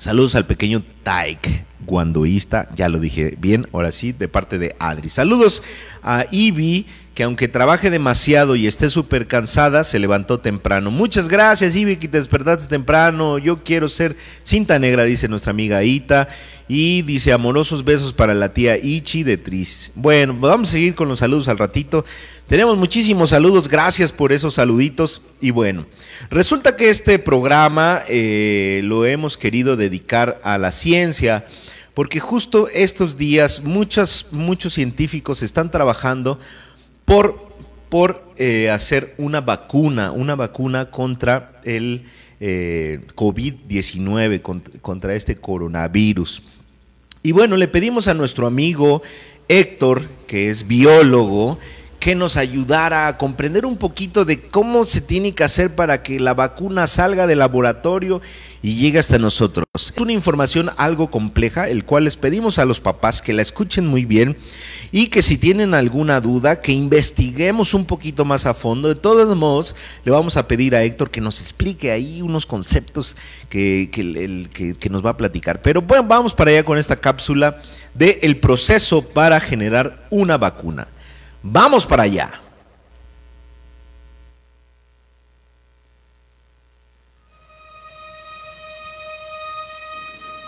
saludos al pequeño Taik, guandoísta, ya lo dije bien, ahora sí, de parte de Adri. Saludos a Ivy, que aunque trabaje demasiado y esté súper cansada, se levantó temprano. Muchas gracias, Ivy, que te despertaste temprano. Yo quiero ser cinta negra, dice nuestra amiga Ita. Y dice amorosos besos para la tía Ichi de Tris. Bueno, vamos a seguir con los saludos al ratito. Tenemos muchísimos saludos, gracias por esos saluditos. Y bueno, resulta que este programa eh, lo hemos querido dedicar a la ciencia, porque justo estos días muchos, muchos científicos están trabajando por, por eh, hacer una vacuna, una vacuna contra el eh, COVID-19, contra este coronavirus. Y bueno, le pedimos a nuestro amigo Héctor, que es biólogo, que nos ayudara a comprender un poquito de cómo se tiene que hacer para que la vacuna salga del laboratorio y llegue hasta nosotros. Es una información algo compleja, el cual les pedimos a los papás que la escuchen muy bien y que si tienen alguna duda, que investiguemos un poquito más a fondo. De todos modos, le vamos a pedir a Héctor que nos explique ahí unos conceptos que, que, nos va a platicar. Pero bueno, vamos para allá con esta cápsula del el proceso para generar una vacuna. Vamos para allá.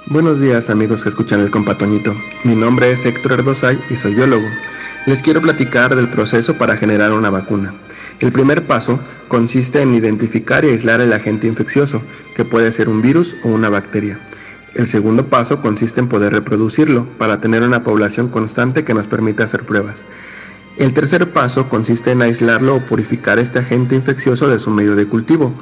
Buenos días amigos que escuchan el compatoñito. Mi nombre es Héctor Erdosay y soy biólogo. Les quiero platicar del proceso para generar una vacuna. El primer paso consiste en identificar y aislar el agente infeccioso, que puede ser un virus o una bacteria. El segundo paso consiste en poder reproducirlo para tener una población constante que nos permita hacer pruebas. El tercer paso consiste en aislarlo o purificar este agente infeccioso de su medio de cultivo.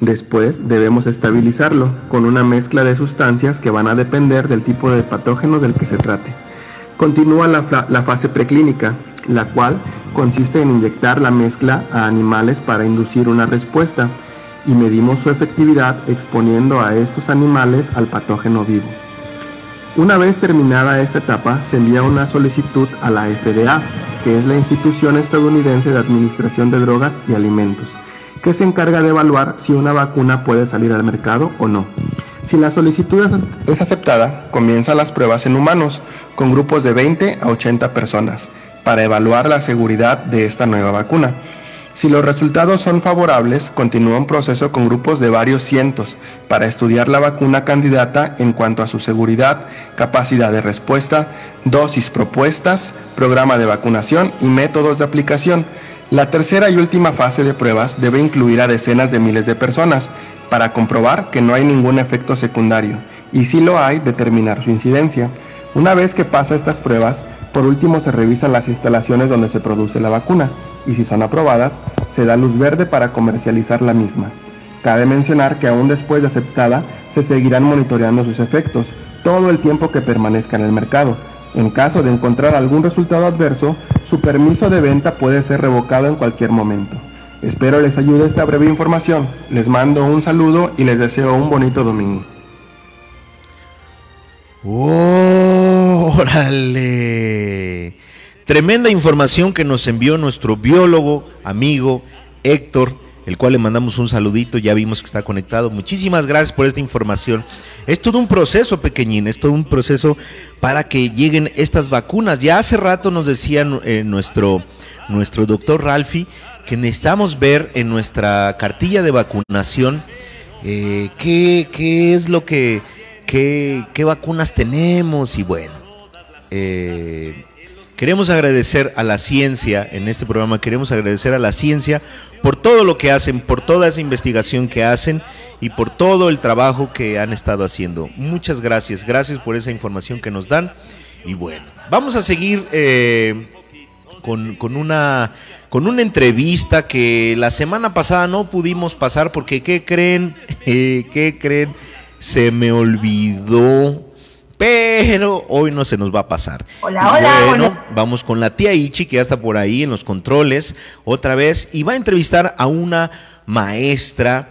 Después debemos estabilizarlo con una mezcla de sustancias que van a depender del tipo de patógeno del que se trate. Continúa la, fase preclínica, la cual consiste en inyectar la mezcla a animales para inducir una respuesta y medimos su efectividad exponiendo a estos animales al patógeno vivo. Una vez terminada esta etapa, se envía una solicitud a la FDA, que es la institución estadounidense de Administración de Drogas y Alimentos, que se encarga de evaluar si una vacuna puede salir al mercado o no. Si la solicitud es aceptada, comienzan las pruebas en humanos, con grupos de 20 a 80 personas, para evaluar la seguridad de esta nueva vacuna. Si los resultados son favorables, continúa un proceso con grupos de varios cientos para estudiar la vacuna candidata en cuanto a su seguridad, capacidad de respuesta, dosis propuestas, programa de vacunación y métodos de aplicación. La tercera y última fase de pruebas debe incluir a decenas de miles de personas para comprobar que no hay ningún efecto secundario y si lo hay, determinar su incidencia. Una vez que pasa estas pruebas, por último se revisan las instalaciones donde se produce la vacuna y si son aprobadas, se da luz verde para comercializar la misma. Cabe mencionar que aún después de aceptada, se seguirán monitoreando sus efectos todo el tiempo que permanezca en el mercado. En caso de encontrar algún resultado adverso, su permiso de venta puede ser revocado en cualquier momento. Espero les ayude esta breve información. Les mando un saludo y les deseo un bonito domingo. ¡Órale! Tremenda información que nos envió nuestro biólogo, amigo Héctor, el cual le mandamos un saludito, ya vimos que está conectado. Muchísimas gracias por esta información. Es todo un proceso pequeñín, es todo un proceso para que lleguen estas vacunas. Ya hace rato nos decía eh, nuestro, nuestro doctor Ralfi que necesitamos ver en nuestra cartilla de vacunación eh, qué, qué, es lo que, qué, qué vacunas tenemos y bueno. Eh, Queremos agradecer a la ciencia en este programa, queremos agradecer a la ciencia por todo lo que hacen, por toda esa investigación que hacen y por todo el trabajo que han estado haciendo. Muchas gracias, gracias por esa información que nos dan. Y bueno, vamos a seguir eh, con, una, con una entrevista que la semana pasada no pudimos pasar porque, ¿qué creen? ¿Qué creen? Se me olvidó pero hoy no se nos va a pasar. Hola, hola. Bueno, vamos con la tía Ichi, que ya está por ahí en los controles otra vez, y va a entrevistar a una maestra.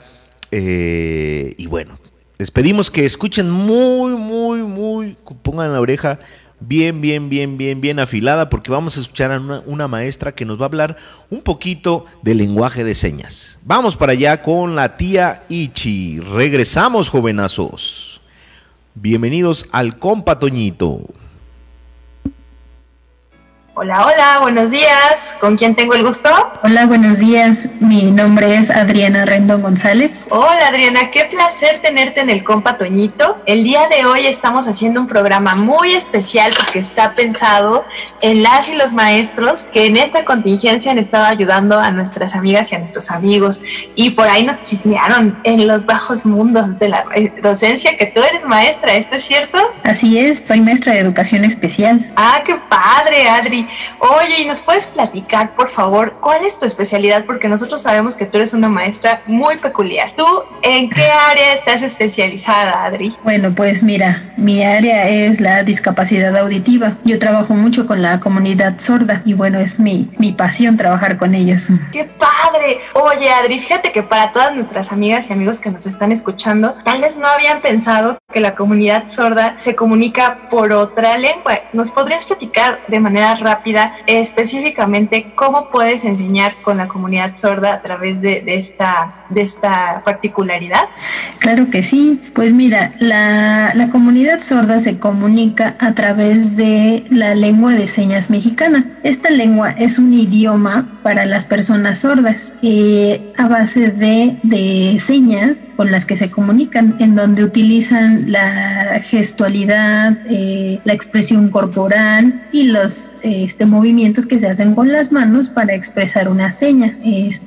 Eh, y bueno, les pedimos que escuchen muy, muy, muy, pongan la oreja bien, bien, bien, bien, bien afilada, porque vamos a escuchar a una, una, maestra que nos va a hablar un poquito de lenguaje de señas. Vamos para allá con la tía Ichi. Regresamos, jovenazos. Bienvenidos al Compa Toñito. Hola, hola, buenos días. ¿Con quién tengo el gusto? Hola, buenos días. Mi nombre es Adriana Rendón González. Hola, Adriana, qué placer tenerte en el Compa Toñito. El día de hoy estamos haciendo un programa muy especial porque está pensado en las y los maestros que en esta contingencia han estado ayudando a nuestras amigas y a nuestros amigos. Y por ahí nos chismearon en los bajos mundos de la docencia que tú eres maestra, ¿esto es cierto? Así es, soy maestra de educación especial. Ah, qué padre, Adri. Oye, ¿y nos puedes platicar, por favor, cuál es tu especialidad? Porque nosotros sabemos que tú eres una maestra muy peculiar. ¿Tú en qué área estás especializada, Adri? Bueno, pues mira, mi área es la discapacidad auditiva. Yo trabajo mucho con la comunidad sorda y bueno, es mi, mi pasión trabajar con ellos. ¡Qué padre! Oye, Adri, fíjate que para todas nuestras amigas y amigos que nos están escuchando, tal vez no habían pensado que la comunidad sorda se comunica por otra lengua. ¿Nos podrías platicar de manera rápida? Específicamente cómo puedes enseñar con la comunidad sorda a través de, esta de esta particularidad? Claro que sí. Pues mira, la, la comunidad sorda se comunica a través de la lengua de señas mexicana. Esta lengua es un idioma para las personas sordas eh, a base de, de señas con las que se comunican, en donde utilizan la gestualidad, eh, la expresión corporal y los este, movimientos que se hacen con las manos para expresar una seña.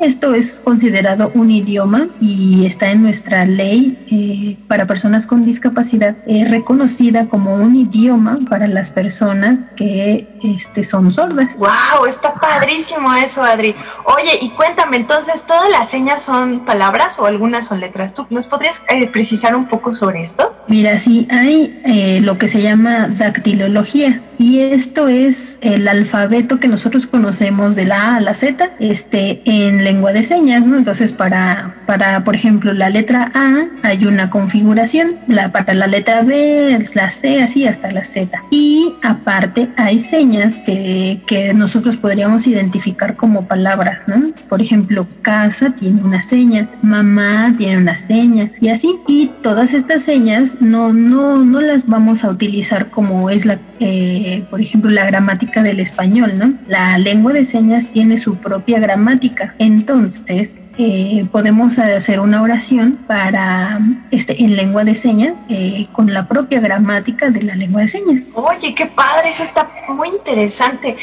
esto es considerado un idioma y está en nuestra ley eh, para personas con discapacidad reconocida como un idioma para las personas que este, son sordas. ¡Wow! Está padrísimo eso, Adri. Oye, y cuéntame, entonces, ¿todas las señas son palabras o algunas son letras? ¿Tú nos podrías eh, precisar un poco sobre esto? Mira, sí, hay eh, lo que se llama dactilología y esto es el alfabeto que nosotros conocemos de la A a la Z este, en lengua de señas, ¿no? Entonces, para, para, por ejemplo, la letra A hay una configuración, la, para la letra B la C, así hasta la Z. Y aparte hay señas que, que nosotros podríamos identificar como palabras, ¿no? Por ejemplo, casa tiene una seña, mamá tiene una seña y así. Y todas estas señas no, no, no las vamos a utilizar como es la... Eh, por ejemplo, la gramática del español, ¿no? La lengua de señas tiene su propia gramática. Entonces, eh, podemos hacer una oración para este en lengua de señas eh, con la propia gramática de la lengua de señas. Oye, qué padre, eso está muy interesante.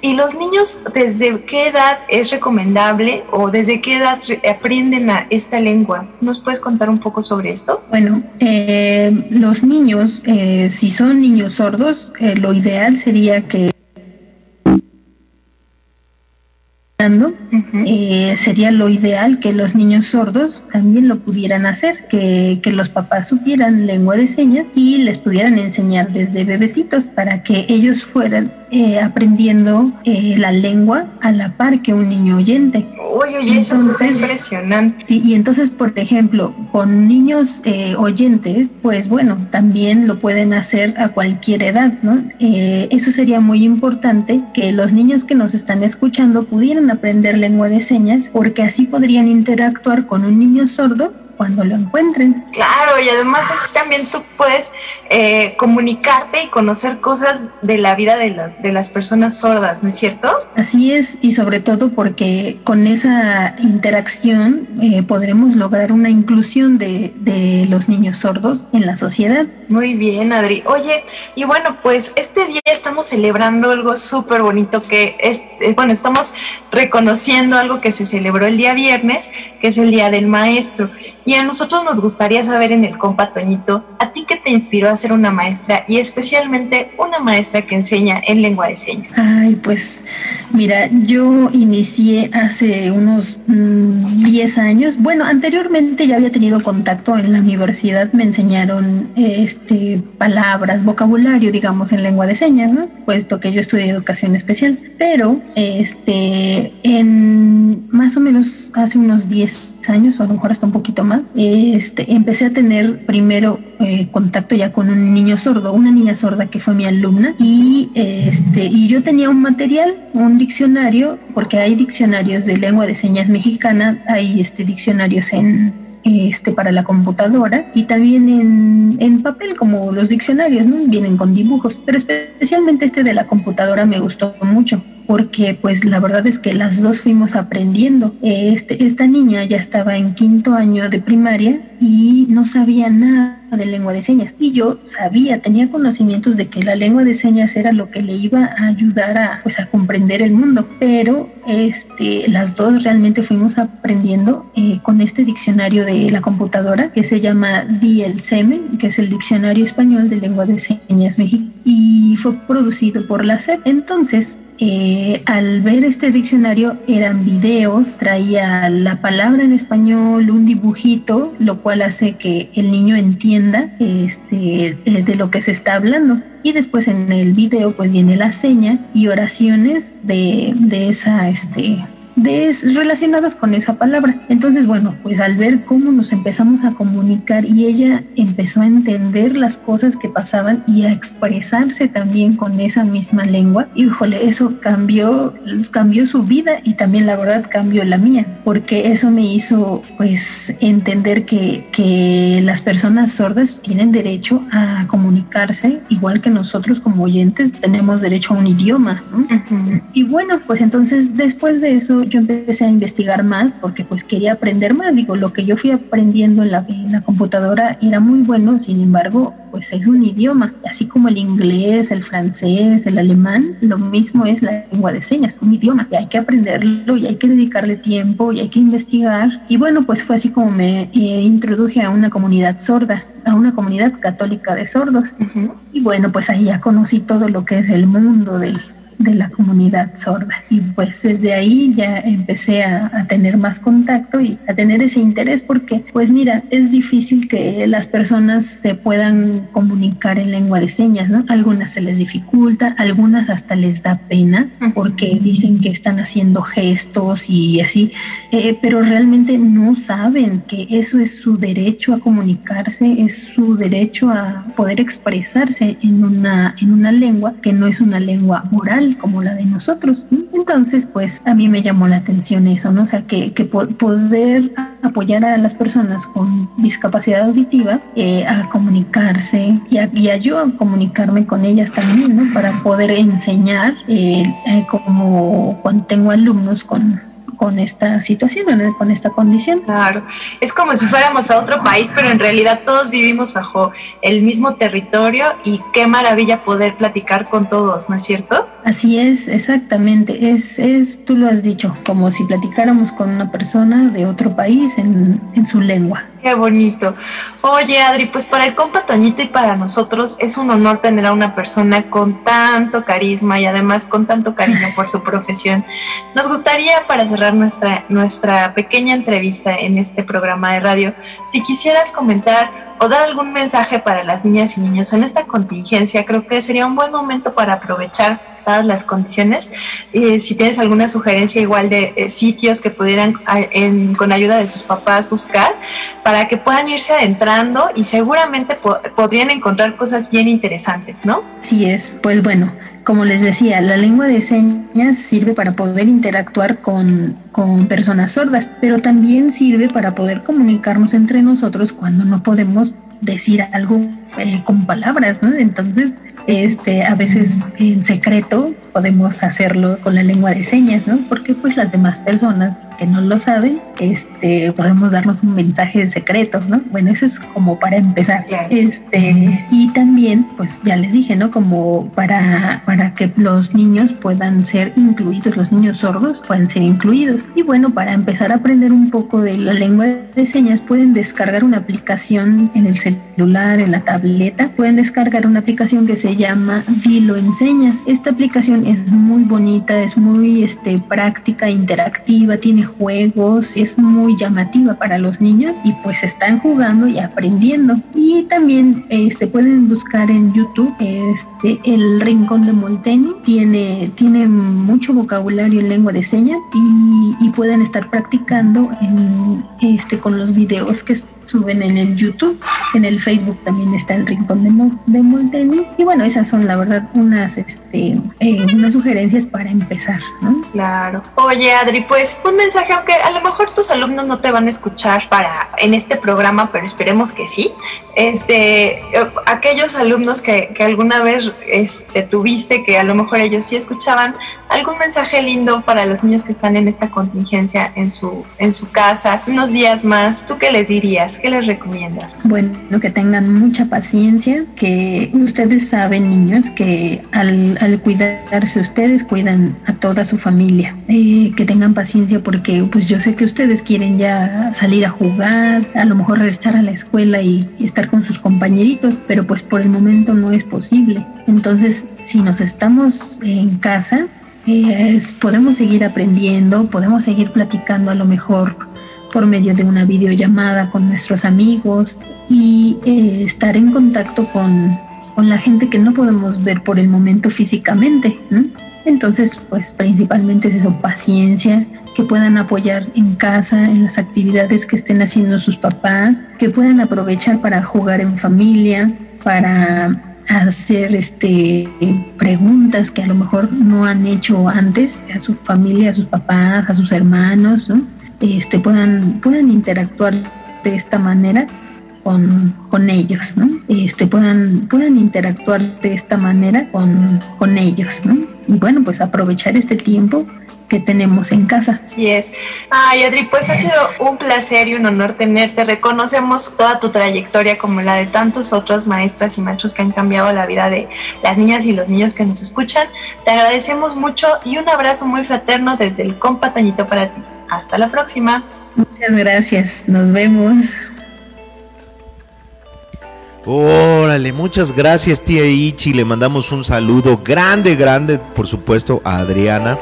¿Y los niños desde qué edad es recomendable o desde qué edad aprenden a esta lengua? ¿Nos puedes contar un poco sobre esto? Bueno, eh, los niños, si son niños sordos, lo ideal sería que eh, sería lo ideal que los niños sordos también lo pudieran hacer, que, que, los papás supieran lengua de señas y les pudieran enseñar desde bebecitos para que ellos fueran eh, aprendiendo eh, la lengua a la par que un niño oyente. Oye, eso es impresionante. Sí, y entonces, por ejemplo, con niños eh, oyentes, pues bueno, también lo pueden hacer a cualquier edad, ¿no? eso sería muy importante que los niños que nos están escuchando pudieran aprender lengua de señas, porque así podrían interactuar con un niño sordo cuando lo encuentren. Claro, y además así también tú puedes eh, comunicarte y conocer cosas de la vida de las, de las personas sordas, ¿no es cierto? Así es, y sobre todo porque con esa interacción eh, podremos lograr una inclusión de, de los niños sordos en la sociedad. Muy bien, Adri. Oye, y bueno, pues este día estamos celebrando algo súper bonito que es, bueno, estamos reconociendo algo que se celebró el día viernes, que es el Día del Maestro. Y a nosotros nos gustaría saber en el compa Toñito, ¿a ti qué te inspiró a ser una maestra y especialmente una maestra que enseña en lengua de señas? Ay, pues mira, yo inicié hace unos 10 mm, años. Bueno, anteriormente ya había tenido contacto en la universidad, me enseñaron este palabras, vocabulario, digamos, en lengua de señas. Puesto que yo estudié educación especial. Pero este en más o menos hace unos 10 años, o a lo mejor hasta un poquito más, este, empecé a tener primero eh, contacto ya con un niño sordo, una niña sorda que fue mi alumna, y, este, y yo tenía un material, un diccionario, porque hay diccionarios de lengua de señas mexicana, hay este, diccionarios en, este, para la computadora y también en, en, papel como los diccionarios. Vienen con dibujos, pero especialmente este de la computadora me gustó mucho porque pues la verdad es que las dos fuimos aprendiendo. Este, esta niña ya estaba en quinto año de primaria y no sabía nada de lengua de señas. Y yo sabía, tenía conocimientos de que la lengua de señas era lo que le iba a ayudar a, pues, a comprender el mundo. Pero este, las dos realmente fuimos aprendiendo eh, con este diccionario de la computadora que se llama DLCM, que es el Diccionario Español de Lengua de Señas México, y fue producido por la SEP. Entonces, eh, al ver este diccionario eran videos, traía la palabra en español, un dibujito, lo cual hace que el niño entienda este, eh, de lo que se está hablando. Y después en el video pues viene la seña y oraciones de, de esa, este, de relacionadas con esa palabra. Entonces, bueno, pues al ver cómo nos empezamos a comunicar y ella empezó a entender las cosas que pasaban y a expresarse también con esa misma lengua, híjole, eso cambió, cambió su vida y también la verdad cambió la mía, porque eso me hizo pues entender que, que las personas sordas tienen derecho a comunicarse igual que nosotros como oyentes tenemos derecho a un idioma. Y bueno, pues entonces después de eso yo empecé a investigar más porque pues quería aprender más. Digo, lo que yo fui aprendiendo en la, en la computadora era muy bueno, sin embargo, pues es un idioma, así como el inglés, el francés, el alemán, lo mismo es la lengua de señas, un idioma, y hay que aprenderlo y hay que dedicarle tiempo y hay que investigar. Y bueno, pues fue así como me eh, introduje a una comunidad sorda a una comunidad católica de sordos. Y bueno, pues ahí ya conocí todo lo que es el mundo del, de la comunidad sorda. Y pues desde ahí ya empecé a, tener más contacto y a tener ese interés porque pues mira, es difícil que las personas se puedan comunicar en lengua de señas, ¿no? Algunas se les dificulta, algunas hasta les da pena porque dicen que están haciendo gestos y así, eh, pero realmente no saben que eso es su derecho a comunicarse, es su derecho a poder expresarse en una, en una lengua que no es una lengua oral como la de nosotros. Entonces, pues a mí me llamó la atención eso, ¿no? O sea, que, poder apoyar a las personas con discapacidad auditiva eh, a comunicarse y a, yo a comunicarme con ellas también, ¿no? Para poder enseñar, eh, eh, como cuando tengo alumnos con con esta situación, con esta condición. Claro, es como si fuéramos a otro país, pero en realidad todos vivimos bajo el mismo territorio y qué maravilla poder platicar con todos, ¿no es cierto? Así es, exactamente, es, es tú lo has dicho, como si platicáramos con una persona de otro país en, en su lengua. Qué bonito. Oye, Adri, pues para el compa Toñito y para nosotros es un honor tener a una persona con tanto carisma y además con tanto cariño por su profesión. Nos gustaría, para cerrar nuestra, nuestra pequeña entrevista en este programa de radio, si quisieras comentar o dar algún mensaje para las niñas y niños en esta contingencia, creo que sería un buen momento para aprovechar todas las condiciones. Eh, si tienes alguna sugerencia igual de eh, sitios que pudieran con ayuda de sus papás buscar para que puedan irse adentrando y seguramente podrían encontrar cosas bien interesantes, ¿no? Sí es, pues bueno, como les decía, la lengua de señas sirve para poder interactuar con, con, personas sordas, pero también sirve para poder comunicarnos entre nosotros cuando no podemos decir algo eh, con palabras, ¿no? Entonces, este, a veces en secreto podemos hacerlo con la lengua de señas, ¿no? Porque pues las demás personas que no lo saben, este, podemos darnos un mensaje de secreto, ¿no? Bueno, eso es como para empezar. Este, y también, pues ya les dije, ¿no? Como para, para que los niños puedan ser incluidos, los niños sordos puedan ser incluidos. Y bueno, para empezar a aprender un poco de la lengua de señas, pueden descargar una aplicación en el celular, en la tableta, pueden descargar una aplicación que se llama Dilo Enseñas. Esta aplicación es muy bonita, es muy este, práctica, interactiva, tiene juegos, es muy llamativa para los niños y pues están jugando y aprendiendo. Y también este, pueden buscar en YouTube este, el Rincón de Molteni, tiene, tiene mucho vocabulario en lengua de señas y, y pueden estar practicando en, este, con los videos que suben en el YouTube, en el Facebook también está el Rincón de, de y bueno, esas son la verdad unas, este, eh, unas sugerencias para empezar, ¿no? Claro. Oye Adri, pues un mensaje, aunque a lo mejor tus alumnos no te van a escuchar para en este programa, pero esperemos que sí. Este, eh, aquellos alumnos que, que alguna vez este, tuviste, que a lo mejor ellos sí escuchaban, algún mensaje lindo para los niños que están en esta contingencia en su, en su casa, unos días más, ¿tú qué les dirías? ¿Qué les recomiendas? Bueno, que tengan mucha paciencia, que ustedes saben, niños, que al, al cuidarse ustedes cuidan a toda su familia, eh, que tengan paciencia porque pues yo sé que ustedes quieren ya salir a jugar, a lo mejor regresar a la escuela y, y estar con sus compañeritos, pero pues por el momento no es posible. Entonces, si nos estamos en casa, podemos seguir aprendiendo, podemos seguir platicando a lo mejor por medio de una videollamada con nuestros amigos y eh, estar en contacto con, con la gente que no podemos ver por el momento físicamente. Entonces, pues principalmente es eso, paciencia, que puedan apoyar en casa, en las actividades que estén haciendo sus papás, que puedan aprovechar para jugar en familia, para hacer este preguntas que a lo mejor no han hecho antes a su familia, a sus papás, a sus hermanos, este puedan puedan interactuar de esta manera con, con ellos, ¿no? Este puedan puedan interactuar de esta manera con, con ellos, ¿no? Y bueno, pues aprovechar este tiempo que tenemos en casa. Así es. Ay, Adri, pues ha sido un placer y un honor tenerte. Reconocemos toda tu trayectoria como la de tantos otros maestras y maestros que han cambiado la vida de las niñas y los niños que nos escuchan. Te agradecemos mucho y un abrazo muy fraterno desde el compa Toñito para ti. Hasta la próxima. Muchas gracias. Nos vemos. Órale, muchas gracias tía Ichi, le mandamos un saludo grande, grande, por supuesto, a Adriana.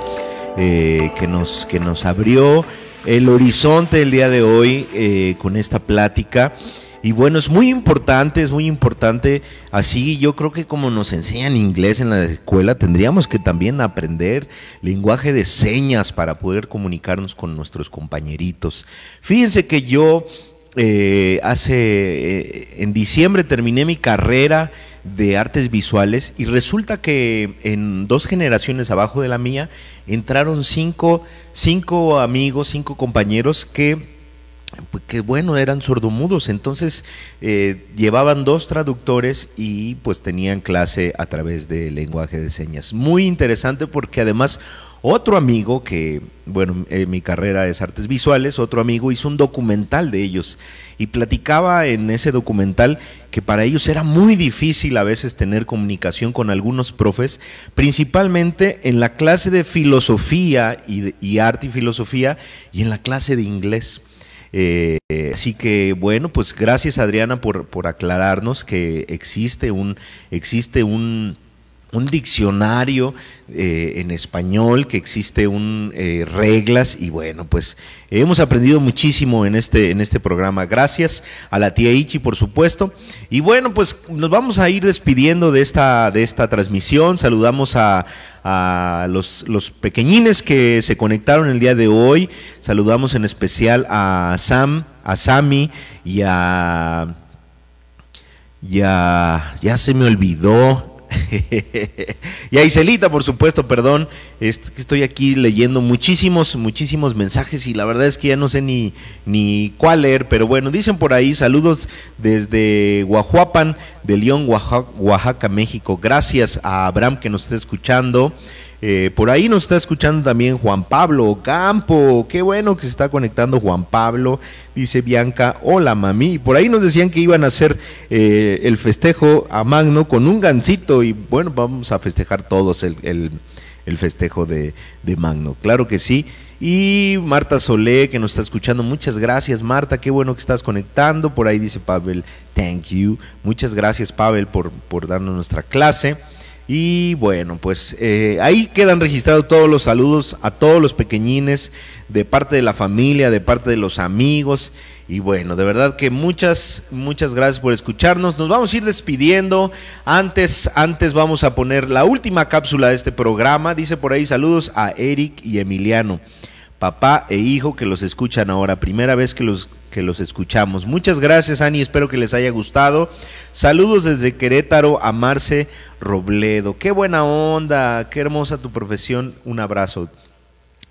Eh, que, nos, que nos abrió el horizonte el día de hoy eh, con esta plática. Y bueno, es muy importante, es muy importante. Así yo creo que como nos enseñan inglés en la escuela, tendríamos que también aprender lenguaje de señas para poder comunicarnos con nuestros compañeritos. Fíjense que yo eh, hace, en diciembre terminé mi carrera de artes visuales y resulta que en dos generaciones abajo de la mía entraron cinco, cinco amigos, cinco compañeros que pues, que bueno, eran sordomudos, entonces eh, llevaban dos traductores y pues tenían clase a través de lenguaje de señas. Muy interesante porque además otro amigo que, bueno, eh, mi carrera es artes visuales, otro amigo hizo un documental de ellos y platicaba en ese documental que para ellos era muy difícil a veces tener comunicación con algunos profes, principalmente en la clase de filosofía y, arte y filosofía y en la clase de inglés. Eh, así que bueno, pues gracias Adriana por, por aclararnos que existe un, existe un un diccionario eh, en español, que existe un eh, reglas y bueno, pues hemos aprendido muchísimo en este, en este programa. Gracias a la tía Ichi, por supuesto. Y bueno, pues nos vamos a ir despidiendo de esta, de esta transmisión. Saludamos a, a los, los pequeñines que se conectaron el día de hoy. Saludamos en especial a Sam, a Sami y a... Ya, ya se me olvidó y a Iselita, por supuesto, perdón, estoy aquí leyendo muchísimos, muchísimos mensajes y la verdad es que ya no sé ni, ni cuál leer, pero bueno, dicen por ahí saludos desde Guajuapan, de León, Oaxaca, México. Gracias a Abraham que nos está escuchando. Eh, por ahí nos está escuchando también Juan Pablo Campo. Qué bueno que se está conectando Juan Pablo. Dice Bianca, hola mami. Por ahí nos decían que iban a hacer eh, el festejo a Magno con un gancito. Y bueno, vamos a festejar todos el, festejo de, de, Magno. Claro que sí. Y Marta Solé, que nos está escuchando. Muchas gracias, Marta. Qué bueno que estás conectando. Por ahí dice Pavel, thank you. Muchas gracias, Pavel, por, por darnos nuestra clase. Y bueno, pues eh, ahí quedan registrados todos los saludos a todos los pequeñines de parte de la familia, de parte de los amigos. Y bueno, de verdad que muchas, muchas gracias por escucharnos. Nos vamos a ir despidiendo. Antes, antes vamos a poner la última cápsula de este programa. Dice por ahí saludos a Eric y Emiliano, papá e hijo que los escuchan ahora. Primera vez que los que los escuchamos. Muchas gracias, Ani, espero que les haya gustado. Saludos desde Querétaro a Marce Robledo. Qué buena onda, qué hermosa tu profesión. Un abrazo.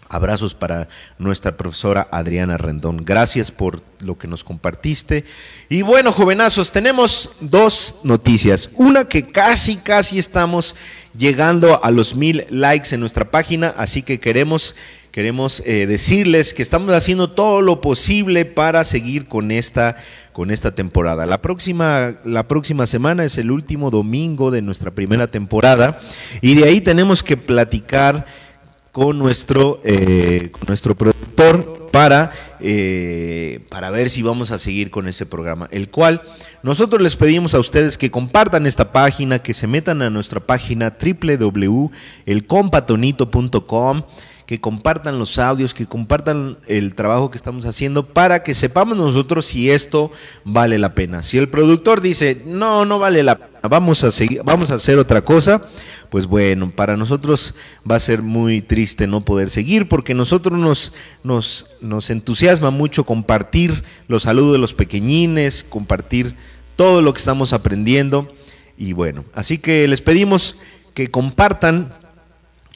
Abrazos para nuestra profesora Adriana Rendón. Gracias por lo que nos compartiste. Y bueno, jovenazos, tenemos dos noticias. Una que casi, casi estamos llegando a los mil likes en nuestra página, así que queremos queremos eh, decirles que estamos haciendo todo lo posible para seguir con esta, con esta temporada. La próxima, la próxima semana es el último domingo de nuestra primera temporada y de ahí tenemos que platicar con nuestro, eh, con nuestro productor para, eh, para ver si vamos a seguir con ese programa, el cual nosotros les pedimos a ustedes que compartan esta página, que se metan a nuestra página www.elcompatonito.com que compartan los audios, que compartan el trabajo que estamos haciendo para que sepamos nosotros si esto vale la pena. Si el productor dice, no, no vale la pena, vamos a, seguir, vamos a hacer otra cosa, pues bueno, para nosotros va a ser muy triste no poder seguir porque nosotros nos, nos, nos entusiasma mucho compartir los saludos de los pequeñines, compartir todo lo que estamos aprendiendo. Y bueno, así que les pedimos que compartan,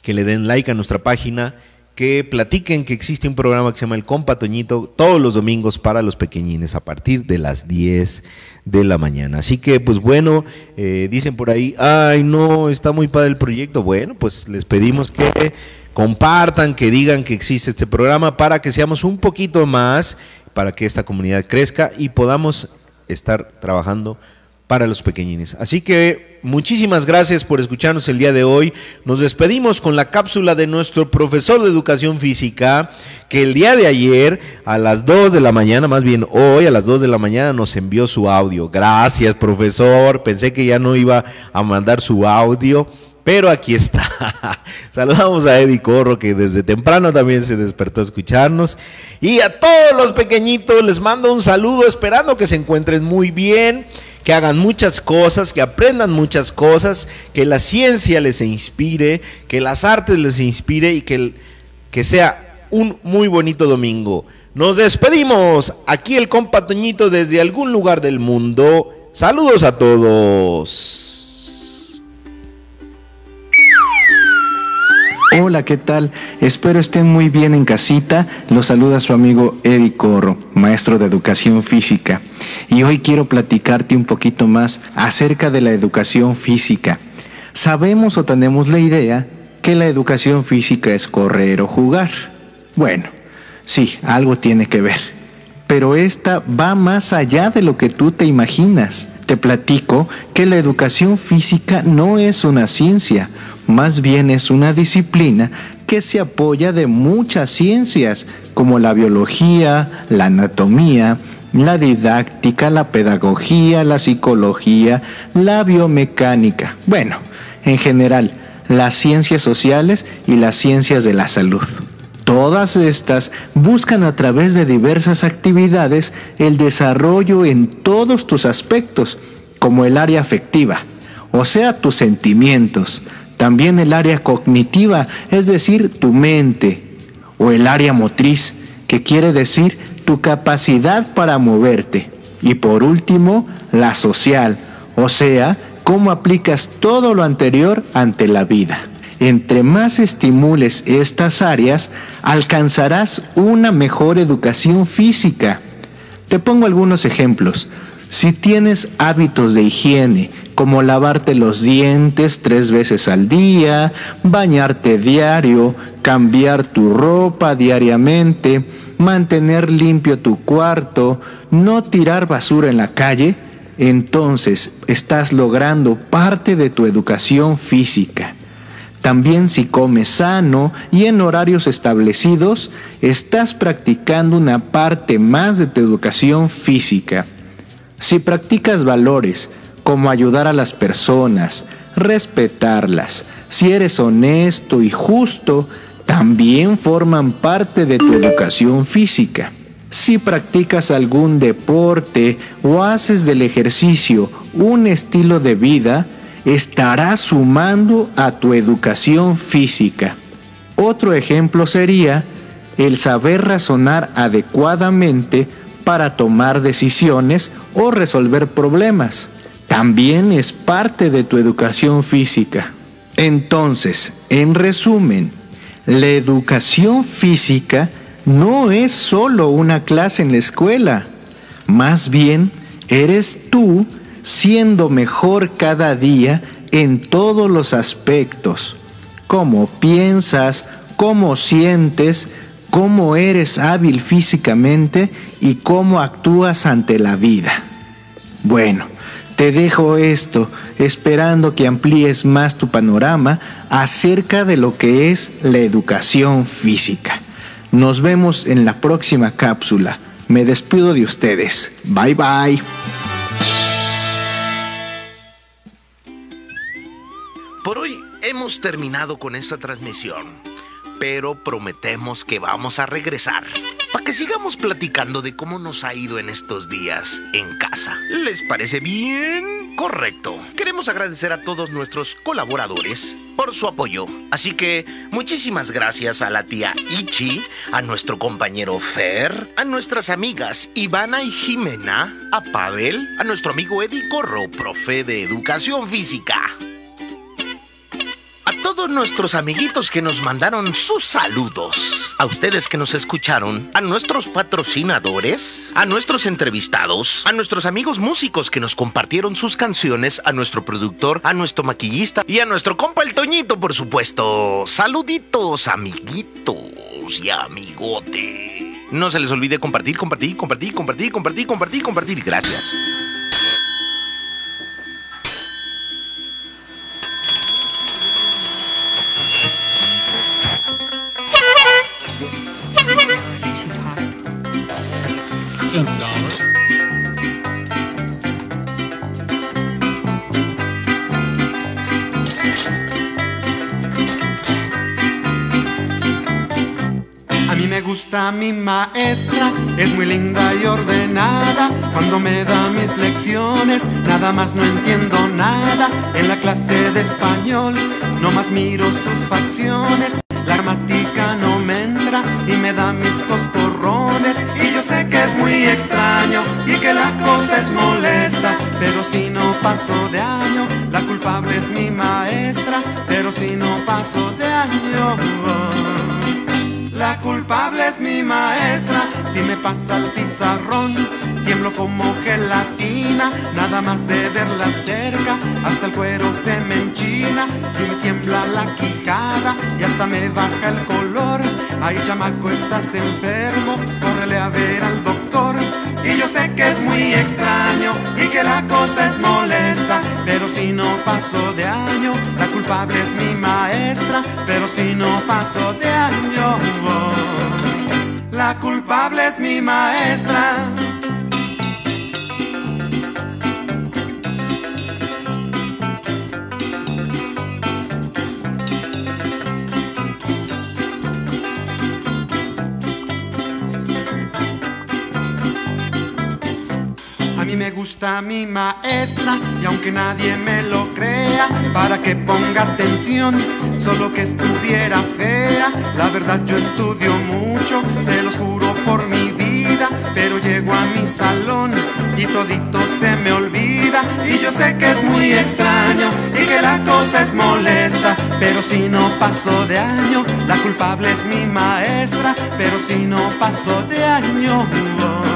que le den like a nuestra página, que platiquen que existe un programa que se llama El Compa Toñito todos los domingos para los pequeñines a partir de las 10 de la mañana. Así que, pues bueno, eh, dicen por ahí, ay, no, está muy padre el proyecto. Bueno, pues les pedimos que compartan, que digan que existe este programa para que seamos un poquito más, para que esta comunidad crezca y podamos estar trabajando para los pequeñines. Así que muchísimas gracias por escucharnos el día de hoy. Nos despedimos con la cápsula de nuestro profesor de educación física, que el día de ayer a las 2 de la mañana, más bien hoy a las 2 de la mañana nos envió su audio. Gracias, profesor. Pensé que ya no iba a mandar su audio. Pero aquí está. Saludamos a Eddie Corro, que desde temprano también se despertó a escucharnos. Y a todos los pequeñitos les mando un saludo, esperando que se encuentren muy bien que hagan muchas cosas, que aprendan muchas cosas, que la ciencia les inspire, que las artes les inspire y que, que sea un muy bonito domingo. Nos despedimos. Aquí el compa Toñito desde algún lugar del mundo. Saludos a todos. Hola, ¿qué tal? Espero estén muy bien en casita. Los saluda su amigo Eddie Corro, maestro de educación física. Y hoy quiero platicarte un poquito más acerca de la educación física. Sabemos o tenemos la idea que la educación física es correr o jugar. Bueno, sí, algo tiene que ver. Pero esta va más allá de lo que tú te imaginas. Te platico que la educación física no es una ciencia, más bien es una disciplina que se apoya de muchas ciencias como la biología, la anatomía, la didáctica, la pedagogía, la psicología, la biomecánica. Bueno, en general, las ciencias sociales y las ciencias de la salud. Todas estas buscan a través de diversas actividades el desarrollo en todos tus aspectos, como el área afectiva, o sea, tus sentimientos, también el área cognitiva, es decir, tu mente, o el área motriz, que quiere decir tu capacidad para moverte. Y por último, la social, o sea, cómo aplicas todo lo anterior ante la vida. Entre más estimules estas áreas, alcanzarás una mejor educación física. Te pongo algunos ejemplos. Si tienes hábitos de higiene, como lavarte los dientes tres veces al día, bañarte diario, cambiar tu ropa diariamente, mantener limpio tu cuarto, no tirar basura en la calle, entonces estás logrando parte de tu educación física. También si comes sano y en horarios establecidos, estás practicando una parte más de tu educación física. Si practicas valores como ayudar a las personas, respetarlas, si eres honesto y justo, también forman parte de tu educación física. Si practicas algún deporte o haces del ejercicio un estilo de vida, estarás sumando a tu educación física. Otro ejemplo sería el saber razonar adecuadamente para tomar decisiones o resolver problemas. También es parte de tu educación física. Entonces, en resumen, la educación física no es solo una clase en la escuela, más bien eres tú siendo mejor cada día en todos los aspectos, cómo piensas, cómo sientes, cómo eres hábil físicamente y cómo actúas ante la vida. Bueno, te dejo esto esperando que amplíes más tu panorama acerca de lo que es la educación física. Nos vemos en la próxima cápsula. Me despido de ustedes. Bye bye. Por hoy hemos terminado con esta transmisión pero prometemos que vamos a regresar para que sigamos platicando de cómo nos ha ido en estos días en casa. ¿Les parece bien? Correcto. Queremos agradecer a todos nuestros colaboradores por su apoyo. Así que muchísimas gracias a la tía Ichi, a nuestro compañero Fer, a nuestras amigas Ivana y Jimena, a Pavel, a nuestro amigo Eddie Corro, profe de educación física. A todos nuestros amiguitos que nos mandaron sus saludos, a ustedes que nos escucharon, a nuestros patrocinadores, a nuestros entrevistados, a nuestros amigos músicos que nos compartieron sus canciones, a nuestro productor, a nuestro maquillista y a nuestro compa el Toñito, por supuesto. Saluditos, amiguitos y amigote. No se les olvide compartir, compartir, compartir, compartir, compartir, compartir, compartir. Gracias. A mí me gusta mi maestra, es muy linda y ordenada. Cuando me da mis lecciones, nada más no entiendo nada. En la clase de español, no más miro sus facciones. La gramática no me y me da mis coscorrones. Y yo sé que es muy extraño y que la cosa es molesta. Pero si no paso de año, la culpable es mi maestra. Pero si no paso de año. La culpable es mi maestra, si me pasa el pizarrón, tiemblo como gelatina, nada más de verla cerca, hasta el cuero se me enchina y me tiembla la quijada y hasta me baja el color. Ay, chamaco, estás enfermo, córrele a ver al doctor. Y yo sé que es muy extraño y que la cosa es molesta, pero si no paso de año, la culpable es mi maestra, pero si no paso de año, la culpable es mi maestra. Me gusta mi maestra y aunque nadie me lo crea, para que ponga atención, solo que estuviera fea. La verdad yo estudio mucho, se los juro por mi vida, pero llego a mi salón y todito se me olvida. Y yo sé que es muy extraño y que la cosa es molesta, pero si no paso de año, la culpable es mi maestra, pero si no paso de año.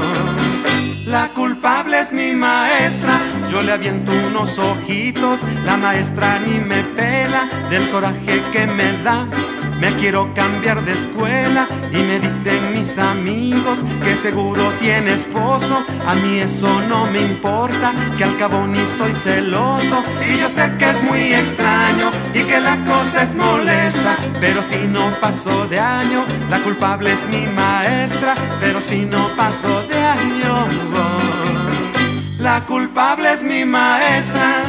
La culpable es mi maestra, yo le aviento unos ojitos, la maestra ni me pela del coraje que me da. Me quiero cambiar de escuela y me dicen mis amigos que seguro tiene esposo. A mí eso no me importa, que al cabo ni soy celoso. Y yo sé que es muy extraño y que la cosa es molesta. Pero si no paso de año, la culpable es mi maestra. Pero si no paso de año, la culpable es mi maestra.